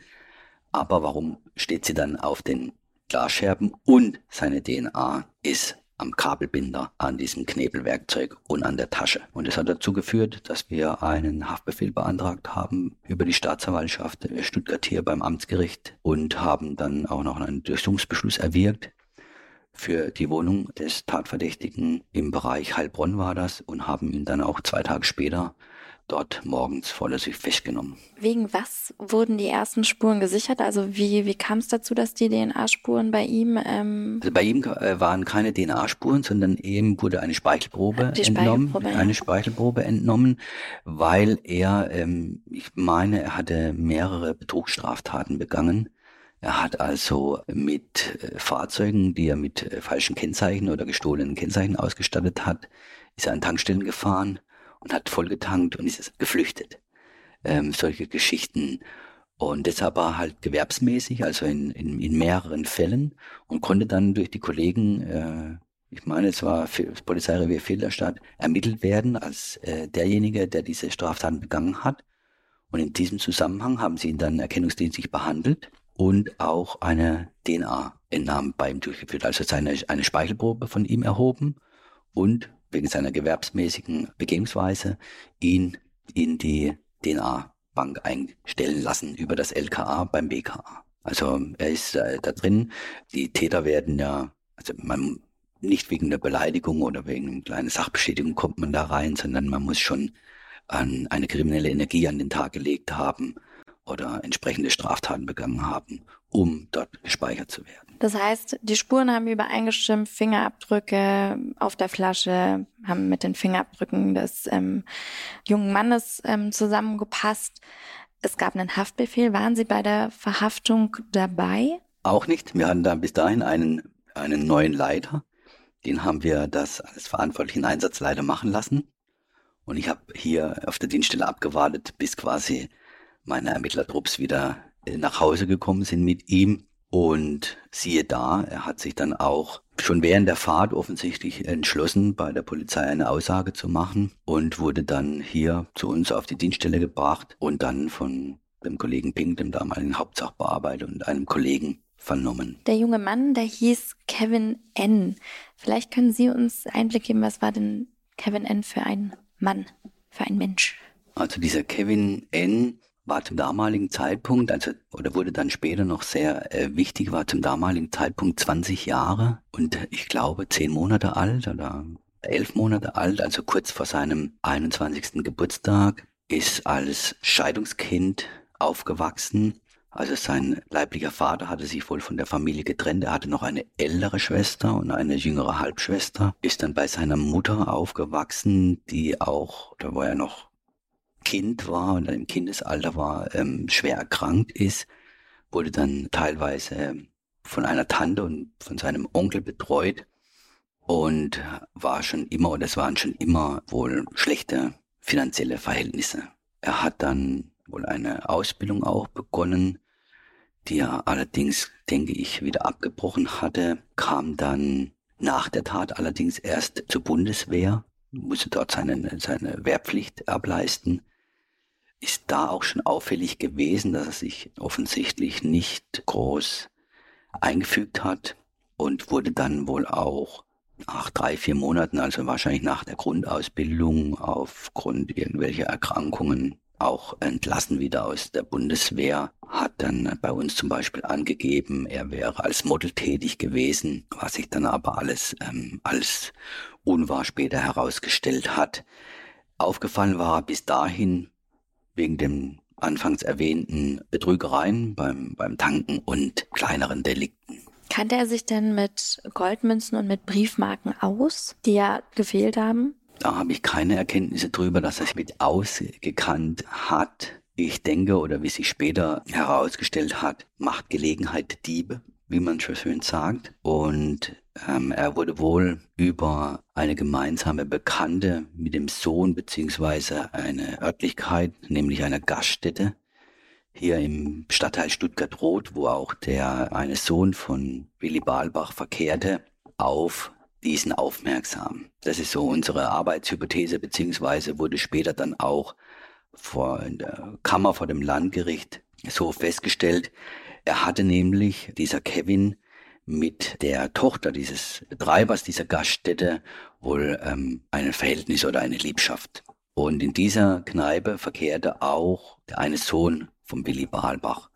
Aber warum steht sie dann auf den Glasscherben und seine DNA ist am Kabelbinder, an diesem Knebelwerkzeug und an der Tasche. Und das hat dazu geführt, dass wir einen Haftbefehl beantragt haben über die Staatsanwaltschaft Stuttgart hier beim Amtsgericht und haben dann auch noch einen Durchsuchungsbeschluss erwirkt für die Wohnung des Tatverdächtigen im Bereich Heilbronn war das und haben ihn dann auch zwei Tage später dort morgens vorläufig festgenommen. Wegen was wurden die ersten Spuren gesichert? Also wie, wie kam es dazu, dass die DNA-Spuren bei ihm? Ähm also bei ihm äh, waren keine DNA-Spuren, sondern eben wurde eine Speichelprobe die entnommen, Speichelprobe, ja. eine Speichelprobe entnommen, weil er, ähm, ich meine, er hatte mehrere Betrugsstraftaten begangen. Er hat also mit äh, Fahrzeugen, die er mit äh, falschen Kennzeichen oder gestohlenen Kennzeichen ausgestattet hat, ist er an Tankstellen gefahren und hat voll getankt und ist geflüchtet. Ähm, solche Geschichten. Und deshalb war halt gewerbsmäßig, also in, in, in mehreren Fällen und konnte dann durch die Kollegen, äh, ich meine, es war das Polizeirevier Filderstadt, ermittelt werden als äh, derjenige, der diese Straftaten begangen hat. Und in diesem Zusammenhang haben sie ihn dann erkennungsdienstlich behandelt und auch eine DNA-Entnahme bei ihm durchgeführt, also seine, eine Speichelprobe von ihm erhoben und wegen seiner gewerbsmäßigen Begehungsweise ihn in die DNA-Bank einstellen lassen über das LKA beim BKA. Also er ist äh, da drin. Die Täter werden ja, also man nicht wegen der Beleidigung oder wegen einer kleinen Sachbeschädigung kommt man da rein, sondern man muss schon an eine kriminelle Energie an den Tag gelegt haben oder entsprechende Straftaten begangen haben, um dort gespeichert zu werden. Das heißt, die Spuren haben übereingestimmt, Fingerabdrücke auf der Flasche haben mit den Fingerabdrücken des ähm, jungen Mannes ähm, zusammengepasst. Es gab einen Haftbefehl. Waren Sie bei der Verhaftung dabei? Auch nicht. Wir hatten da bis dahin einen, einen neuen Leiter. Den haben wir das als verantwortlichen Einsatzleiter machen lassen. Und ich habe hier auf der Dienststelle abgewartet, bis quasi meine Ermittlertrupps wieder äh, nach Hause gekommen sind mit ihm. Und siehe da, er hat sich dann auch schon während der Fahrt offensichtlich entschlossen, bei der Polizei eine Aussage zu machen und wurde dann hier zu uns auf die Dienststelle gebracht und dann von dem Kollegen Pink, dem damaligen Hauptsachbearbeiter und einem Kollegen vernommen. Der junge Mann, der hieß Kevin N. Vielleicht können Sie uns Einblick geben, was war denn Kevin N für ein Mann, für ein Mensch? Also dieser Kevin N war zum damaligen Zeitpunkt, also oder wurde dann später noch sehr äh, wichtig, war zum damaligen Zeitpunkt 20 Jahre und ich glaube 10 Monate alt oder 11 Monate alt, also kurz vor seinem 21. Geburtstag, ist als Scheidungskind aufgewachsen. Also sein leiblicher Vater hatte sich wohl von der Familie getrennt. Er hatte noch eine ältere Schwester und eine jüngere Halbschwester. Ist dann bei seiner Mutter aufgewachsen, die auch, da war er noch Kind war und im Kindesalter war, ähm, schwer erkrankt ist, wurde dann teilweise von einer Tante und von seinem Onkel betreut und war schon immer, oder es waren schon immer wohl schlechte finanzielle Verhältnisse. Er hat dann wohl eine Ausbildung auch begonnen, die er allerdings, denke ich, wieder abgebrochen hatte, kam dann nach der Tat allerdings erst zur Bundeswehr, musste dort seine, seine Wehrpflicht ableisten ist da auch schon auffällig gewesen, dass er sich offensichtlich nicht groß eingefügt hat und wurde dann wohl auch nach drei, vier Monaten, also wahrscheinlich nach der Grundausbildung aufgrund irgendwelcher Erkrankungen auch entlassen wieder aus der Bundeswehr, hat dann bei uns zum Beispiel angegeben, er wäre als Model tätig gewesen, was sich dann aber alles ähm, als unwahr später herausgestellt hat. Aufgefallen war bis dahin wegen dem anfangs erwähnten Betrügereien beim, beim Tanken und kleineren Delikten. Kannte er sich denn mit Goldmünzen und mit Briefmarken aus, die ja gefehlt haben? Da habe ich keine Erkenntnisse drüber, dass er sich mit ausgekannt hat. Ich denke, oder wie sich später herausgestellt hat, macht Gelegenheit Diebe, wie man schon schön sagt. Und ähm, er wurde wohl über eine gemeinsame Bekannte mit dem Sohn beziehungsweise eine Örtlichkeit, nämlich einer Gaststätte, hier im Stadtteil Stuttgart-Roth, wo auch der eine Sohn von Willy Balbach verkehrte, auf diesen aufmerksam. Das ist so unsere Arbeitshypothese, beziehungsweise wurde später dann auch vor in der Kammer vor dem Landgericht so festgestellt. Er hatte nämlich, dieser Kevin, mit der Tochter dieses Betreibers dieser Gaststätte wohl ähm, ein Verhältnis oder eine Liebschaft. Und in dieser Kneipe verkehrte auch der eine Sohn von Willy Balbach.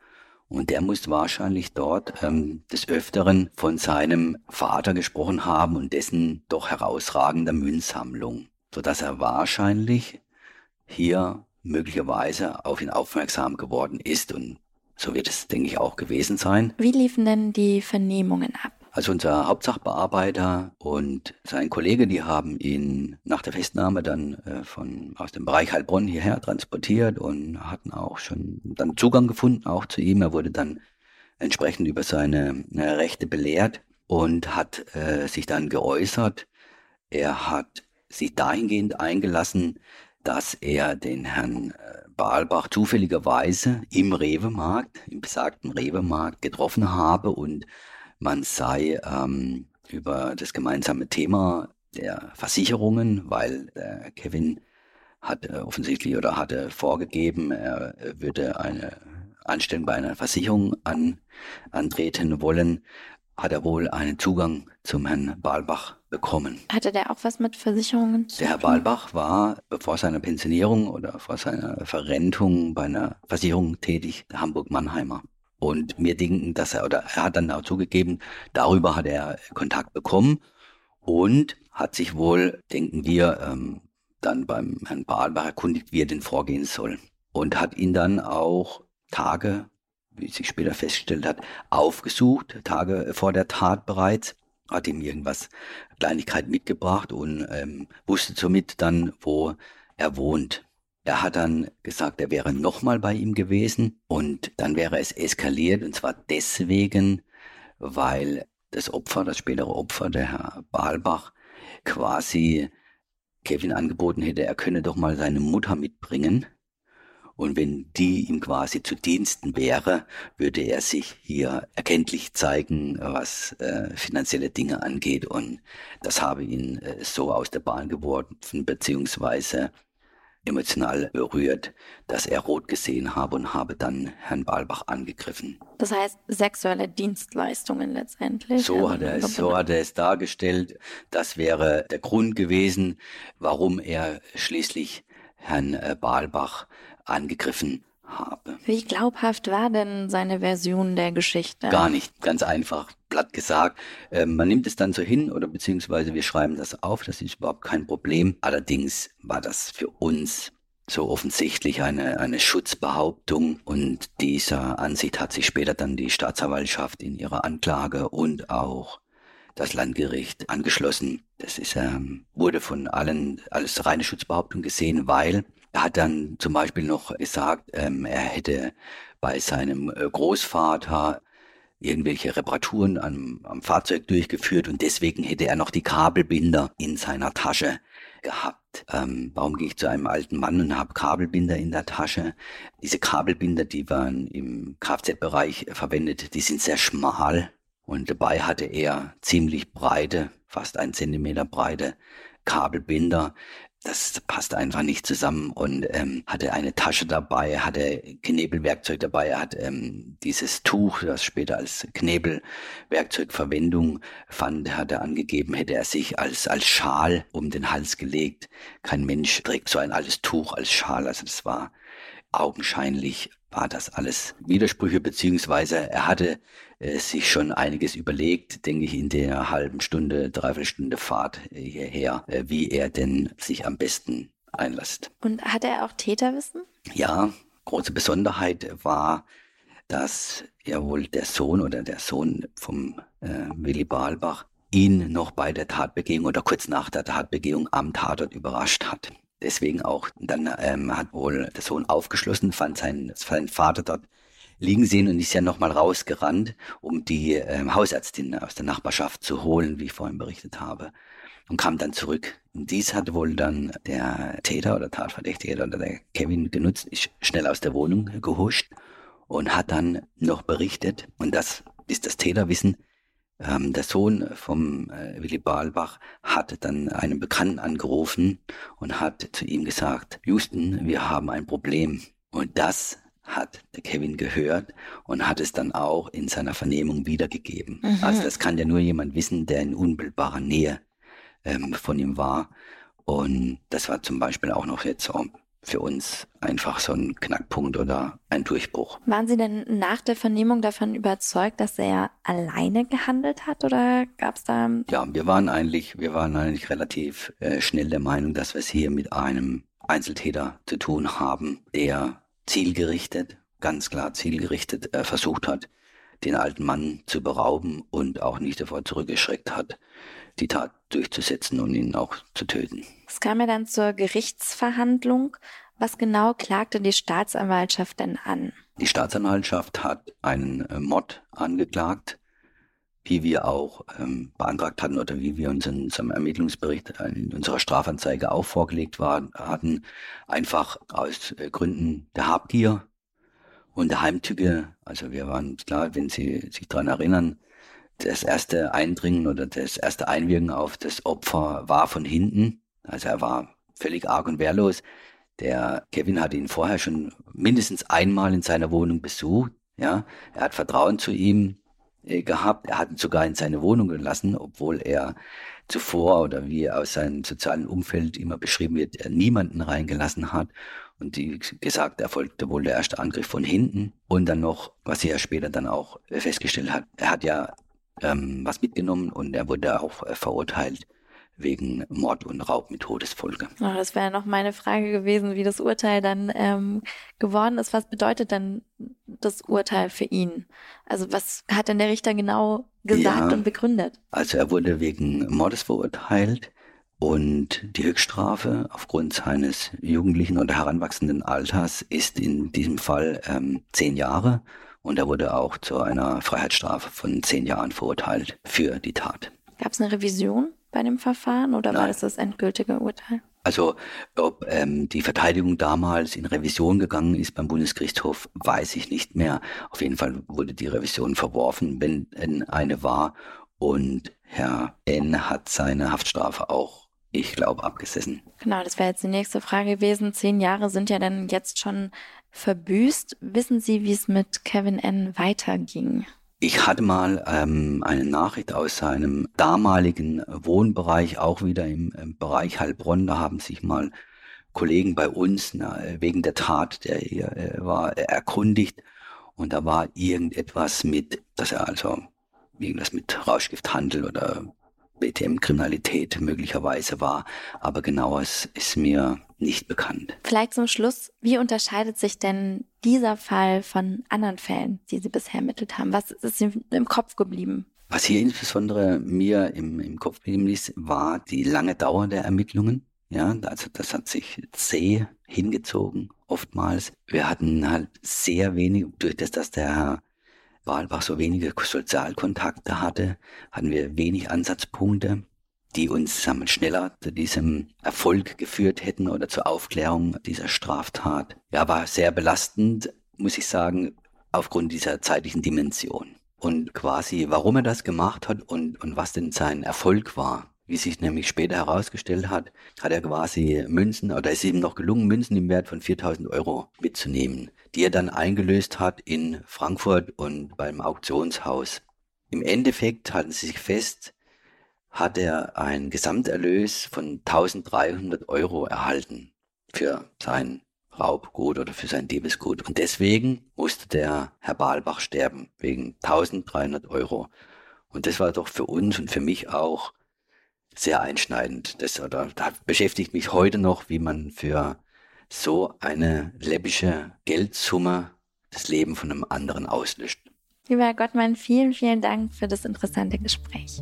Und der muss wahrscheinlich dort ähm, des Öfteren von seinem Vater gesprochen haben und dessen doch herausragender Münzsammlung, sodass er wahrscheinlich hier möglicherweise auf ihn aufmerksam geworden ist und so wird es, denke ich, auch gewesen sein. Wie liefen denn die Vernehmungen ab? Also unser Hauptsachbearbeiter und sein Kollege, die haben ihn nach der Festnahme dann äh, von aus dem Bereich Heilbronn hierher transportiert und hatten auch schon dann Zugang gefunden auch zu ihm. Er wurde dann entsprechend über seine äh, Rechte belehrt und hat äh, sich dann geäußert. Er hat sich dahingehend eingelassen, dass er den Herrn Baalbach zufälligerweise im Rewe-Markt, im besagten Rewe-Markt getroffen habe und man sei ähm, über das gemeinsame Thema der Versicherungen, weil äh, Kevin hat äh, offensichtlich oder hatte vorgegeben, er würde eine Anstellung bei einer Versicherung an, antreten wollen, hat er wohl einen Zugang zum Herrn Balbach bekommen. Hatte der auch was mit Versicherungen zu tun? Der Herr Balbach war vor seiner Pensionierung oder vor seiner Verrentung bei einer Versicherung tätig, der Hamburg-Mannheimer. Und wir denken, dass er, oder er hat dann auch zugegeben, darüber hat er Kontakt bekommen und hat sich wohl, denken wir, ähm, dann beim Herrn Balbach erkundigt, wie er denn vorgehen soll. Und hat ihn dann auch Tage, wie sich später festgestellt hat, aufgesucht, Tage vor der Tat bereits, hat ihm irgendwas, Kleinigkeit mitgebracht und ähm, wusste somit dann, wo er wohnt. Er hat dann gesagt, er wäre nochmal bei ihm gewesen und dann wäre es eskaliert und zwar deswegen, weil das Opfer, das spätere Opfer, der Herr Balbach, quasi Kevin angeboten hätte, er könne doch mal seine Mutter mitbringen. Und wenn die ihm quasi zu Diensten wäre, würde er sich hier erkenntlich zeigen, was äh, finanzielle Dinge angeht. Und das habe ihn äh, so aus der Bahn geworfen, beziehungsweise emotional berührt, dass er rot gesehen habe und habe dann Herrn Balbach angegriffen. Das heißt sexuelle Dienstleistungen letztendlich. So hat er es, so hat er es dargestellt. Das wäre der Grund gewesen, warum er schließlich Herrn äh, Balbach angegriffen habe. Wie glaubhaft war denn seine Version der Geschichte? Gar nicht, ganz einfach, platt gesagt. Äh, man nimmt es dann so hin oder beziehungsweise wir schreiben das auf, das ist überhaupt kein Problem. Allerdings war das für uns so offensichtlich eine, eine Schutzbehauptung und dieser Ansicht hat sich später dann die Staatsanwaltschaft in ihrer Anklage und auch das Landgericht angeschlossen. Das ist, ähm, wurde von allen als reine Schutzbehauptung gesehen, weil er hat dann zum Beispiel noch gesagt, ähm, er hätte bei seinem äh, Großvater irgendwelche Reparaturen am, am Fahrzeug durchgeführt und deswegen hätte er noch die Kabelbinder in seiner Tasche gehabt. Ähm, warum gehe ich zu einem alten Mann und habe Kabelbinder in der Tasche? Diese Kabelbinder, die waren im Kfz-Bereich verwendet, die sind sehr schmal und dabei hatte er ziemlich breite, fast ein Zentimeter breite Kabelbinder. Das passt einfach nicht zusammen. Und ähm, hatte eine Tasche dabei, hatte Knebelwerkzeug dabei, er hat ähm, dieses Tuch, das später als Knebelwerkzeugverwendung fand, hat er angegeben, hätte er sich als, als Schal um den Hals gelegt. Kein Mensch trägt so ein altes Tuch als Schal, also das war augenscheinlich war das alles Widersprüche, beziehungsweise er hatte äh, sich schon einiges überlegt, denke ich, in der halben Stunde, dreiviertel Stunde Fahrt hierher, äh, wie er denn sich am besten einlässt. Und hat er auch Täterwissen? Ja, große Besonderheit war, dass ja wohl der Sohn oder der Sohn vom äh, Willy Balbach ihn noch bei der Tatbegehung oder kurz nach der Tatbegehung am Tatort überrascht hat deswegen auch, dann ähm, hat wohl der Sohn aufgeschlossen, fand seinen, seinen Vater dort liegen sehen und ist ja nochmal rausgerannt, um die ähm, Hausärztin aus der Nachbarschaft zu holen, wie ich vorhin berichtet habe, und kam dann zurück. Und dies hat wohl dann der Täter oder Tatverdächtige oder der Kevin genutzt, ist schnell aus der Wohnung gehuscht und hat dann noch berichtet, und das ist das Täterwissen, ähm, der Sohn vom äh, Willy Balbach hat dann einen Bekannten angerufen und hat zu ihm gesagt, Houston, wir haben ein Problem. Und das hat der Kevin gehört und hat es dann auch in seiner Vernehmung wiedergegeben. Mhm. Also das kann ja nur jemand wissen, der in unmittelbarer Nähe ähm, von ihm war. Und das war zum Beispiel auch noch jetzt so für uns einfach so ein Knackpunkt oder ein Durchbruch. Waren Sie denn nach der Vernehmung davon überzeugt, dass er alleine gehandelt hat oder gab es da? Ja, wir waren eigentlich, wir waren eigentlich relativ äh, schnell der Meinung, dass wir es hier mit einem Einzeltäter zu tun haben, der zielgerichtet, ganz klar zielgerichtet äh, versucht hat, den alten Mann zu berauben und auch nicht davor zurückgeschreckt hat, die Tat durchzusetzen und ihn auch zu töten. Es kam ja dann zur Gerichtsverhandlung. Was genau klagte die Staatsanwaltschaft denn an? Die Staatsanwaltschaft hat einen äh, Mord angeklagt wie wir auch ähm, beantragt hatten oder wie wir uns in unserem Ermittlungsbericht in unserer Strafanzeige auch vorgelegt waren, hatten, einfach aus äh, Gründen der Habgier und der Heimtücke. Also wir waren klar, wenn Sie sich daran erinnern, das erste Eindringen oder das erste Einwirken auf das Opfer war von hinten. Also er war völlig arg und wehrlos. Der Kevin hat ihn vorher schon mindestens einmal in seiner Wohnung besucht. Ja, er hat Vertrauen zu ihm äh, gehabt. Er hat ihn sogar in seine Wohnung gelassen, obwohl er zuvor oder wie aus seinem sozialen Umfeld immer beschrieben wird, er niemanden reingelassen hat. Und wie gesagt, erfolgte wohl der erste Angriff von hinten. Und dann noch, was er später dann auch festgestellt hat, er hat ja ähm, was mitgenommen und er wurde auch äh, verurteilt wegen Mord und Raub mit Todesfolge. Oh, das wäre noch meine Frage gewesen, wie das Urteil dann ähm, geworden ist. Was bedeutet denn das Urteil für ihn? Also was hat denn der Richter genau gesagt ja, und begründet? Also er wurde wegen Mordes verurteilt und die Höchststrafe aufgrund seines jugendlichen oder heranwachsenden Alters ist in diesem Fall ähm, zehn Jahre und er wurde auch zu einer Freiheitsstrafe von zehn Jahren verurteilt für die Tat. Gab es eine Revision? bei dem Verfahren oder Nein. war das das endgültige Urteil? Also ob ähm, die Verteidigung damals in Revision gegangen ist beim Bundesgerichtshof, weiß ich nicht mehr. Auf jeden Fall wurde die Revision verworfen, wenn eine war. Und Herr N. hat seine Haftstrafe auch, ich glaube, abgesessen. Genau, das wäre jetzt die nächste Frage gewesen. Zehn Jahre sind ja dann jetzt schon verbüßt. Wissen Sie, wie es mit Kevin N. weiterging? Ich hatte mal ähm, eine Nachricht aus seinem damaligen Wohnbereich, auch wieder im, im Bereich Heilbronn. Da haben sich mal Kollegen bei uns na, wegen der Tat, der hier äh, war, erkundigt. Und da war irgendetwas mit, dass er also irgendwas mit Rauschgifthandel oder BTM-Kriminalität möglicherweise war. Aber genaues ist mir nicht bekannt. Vielleicht zum Schluss, wie unterscheidet sich denn dieser Fall von anderen Fällen, die Sie bisher ermittelt haben? Was ist Ihnen im Kopf geblieben? Was hier insbesondere mir im, im Kopf geblieben ist, war die lange Dauer der Ermittlungen. Ja, also das hat sich zäh hingezogen, oftmals. Wir hatten halt sehr wenig, durch das, dass der Herr Walbach so wenige Sozialkontakte hatte, hatten wir wenig Ansatzpunkte die uns sagen schneller zu diesem Erfolg geführt hätten oder zur Aufklärung dieser Straftat. Ja, war sehr belastend, muss ich sagen, aufgrund dieser zeitlichen Dimension. Und quasi, warum er das gemacht hat und, und was denn sein Erfolg war. Wie sich nämlich später herausgestellt hat, hat er quasi Münzen, oder ist ihm noch gelungen, Münzen im Wert von 4000 Euro mitzunehmen, die er dann eingelöst hat in Frankfurt und beim Auktionshaus. Im Endeffekt halten sie sich fest, hat er einen Gesamterlös von 1300 Euro erhalten für sein Raubgut oder für sein Diebesgut. Und deswegen musste der Herr Balbach sterben, wegen 1300 Euro. Und das war doch für uns und für mich auch sehr einschneidend. Das, oder, da beschäftigt mich heute noch, wie man für so eine läppische Geldsumme das Leben von einem anderen auslöscht. Lieber Gottmann, vielen, vielen Dank für das interessante Gespräch.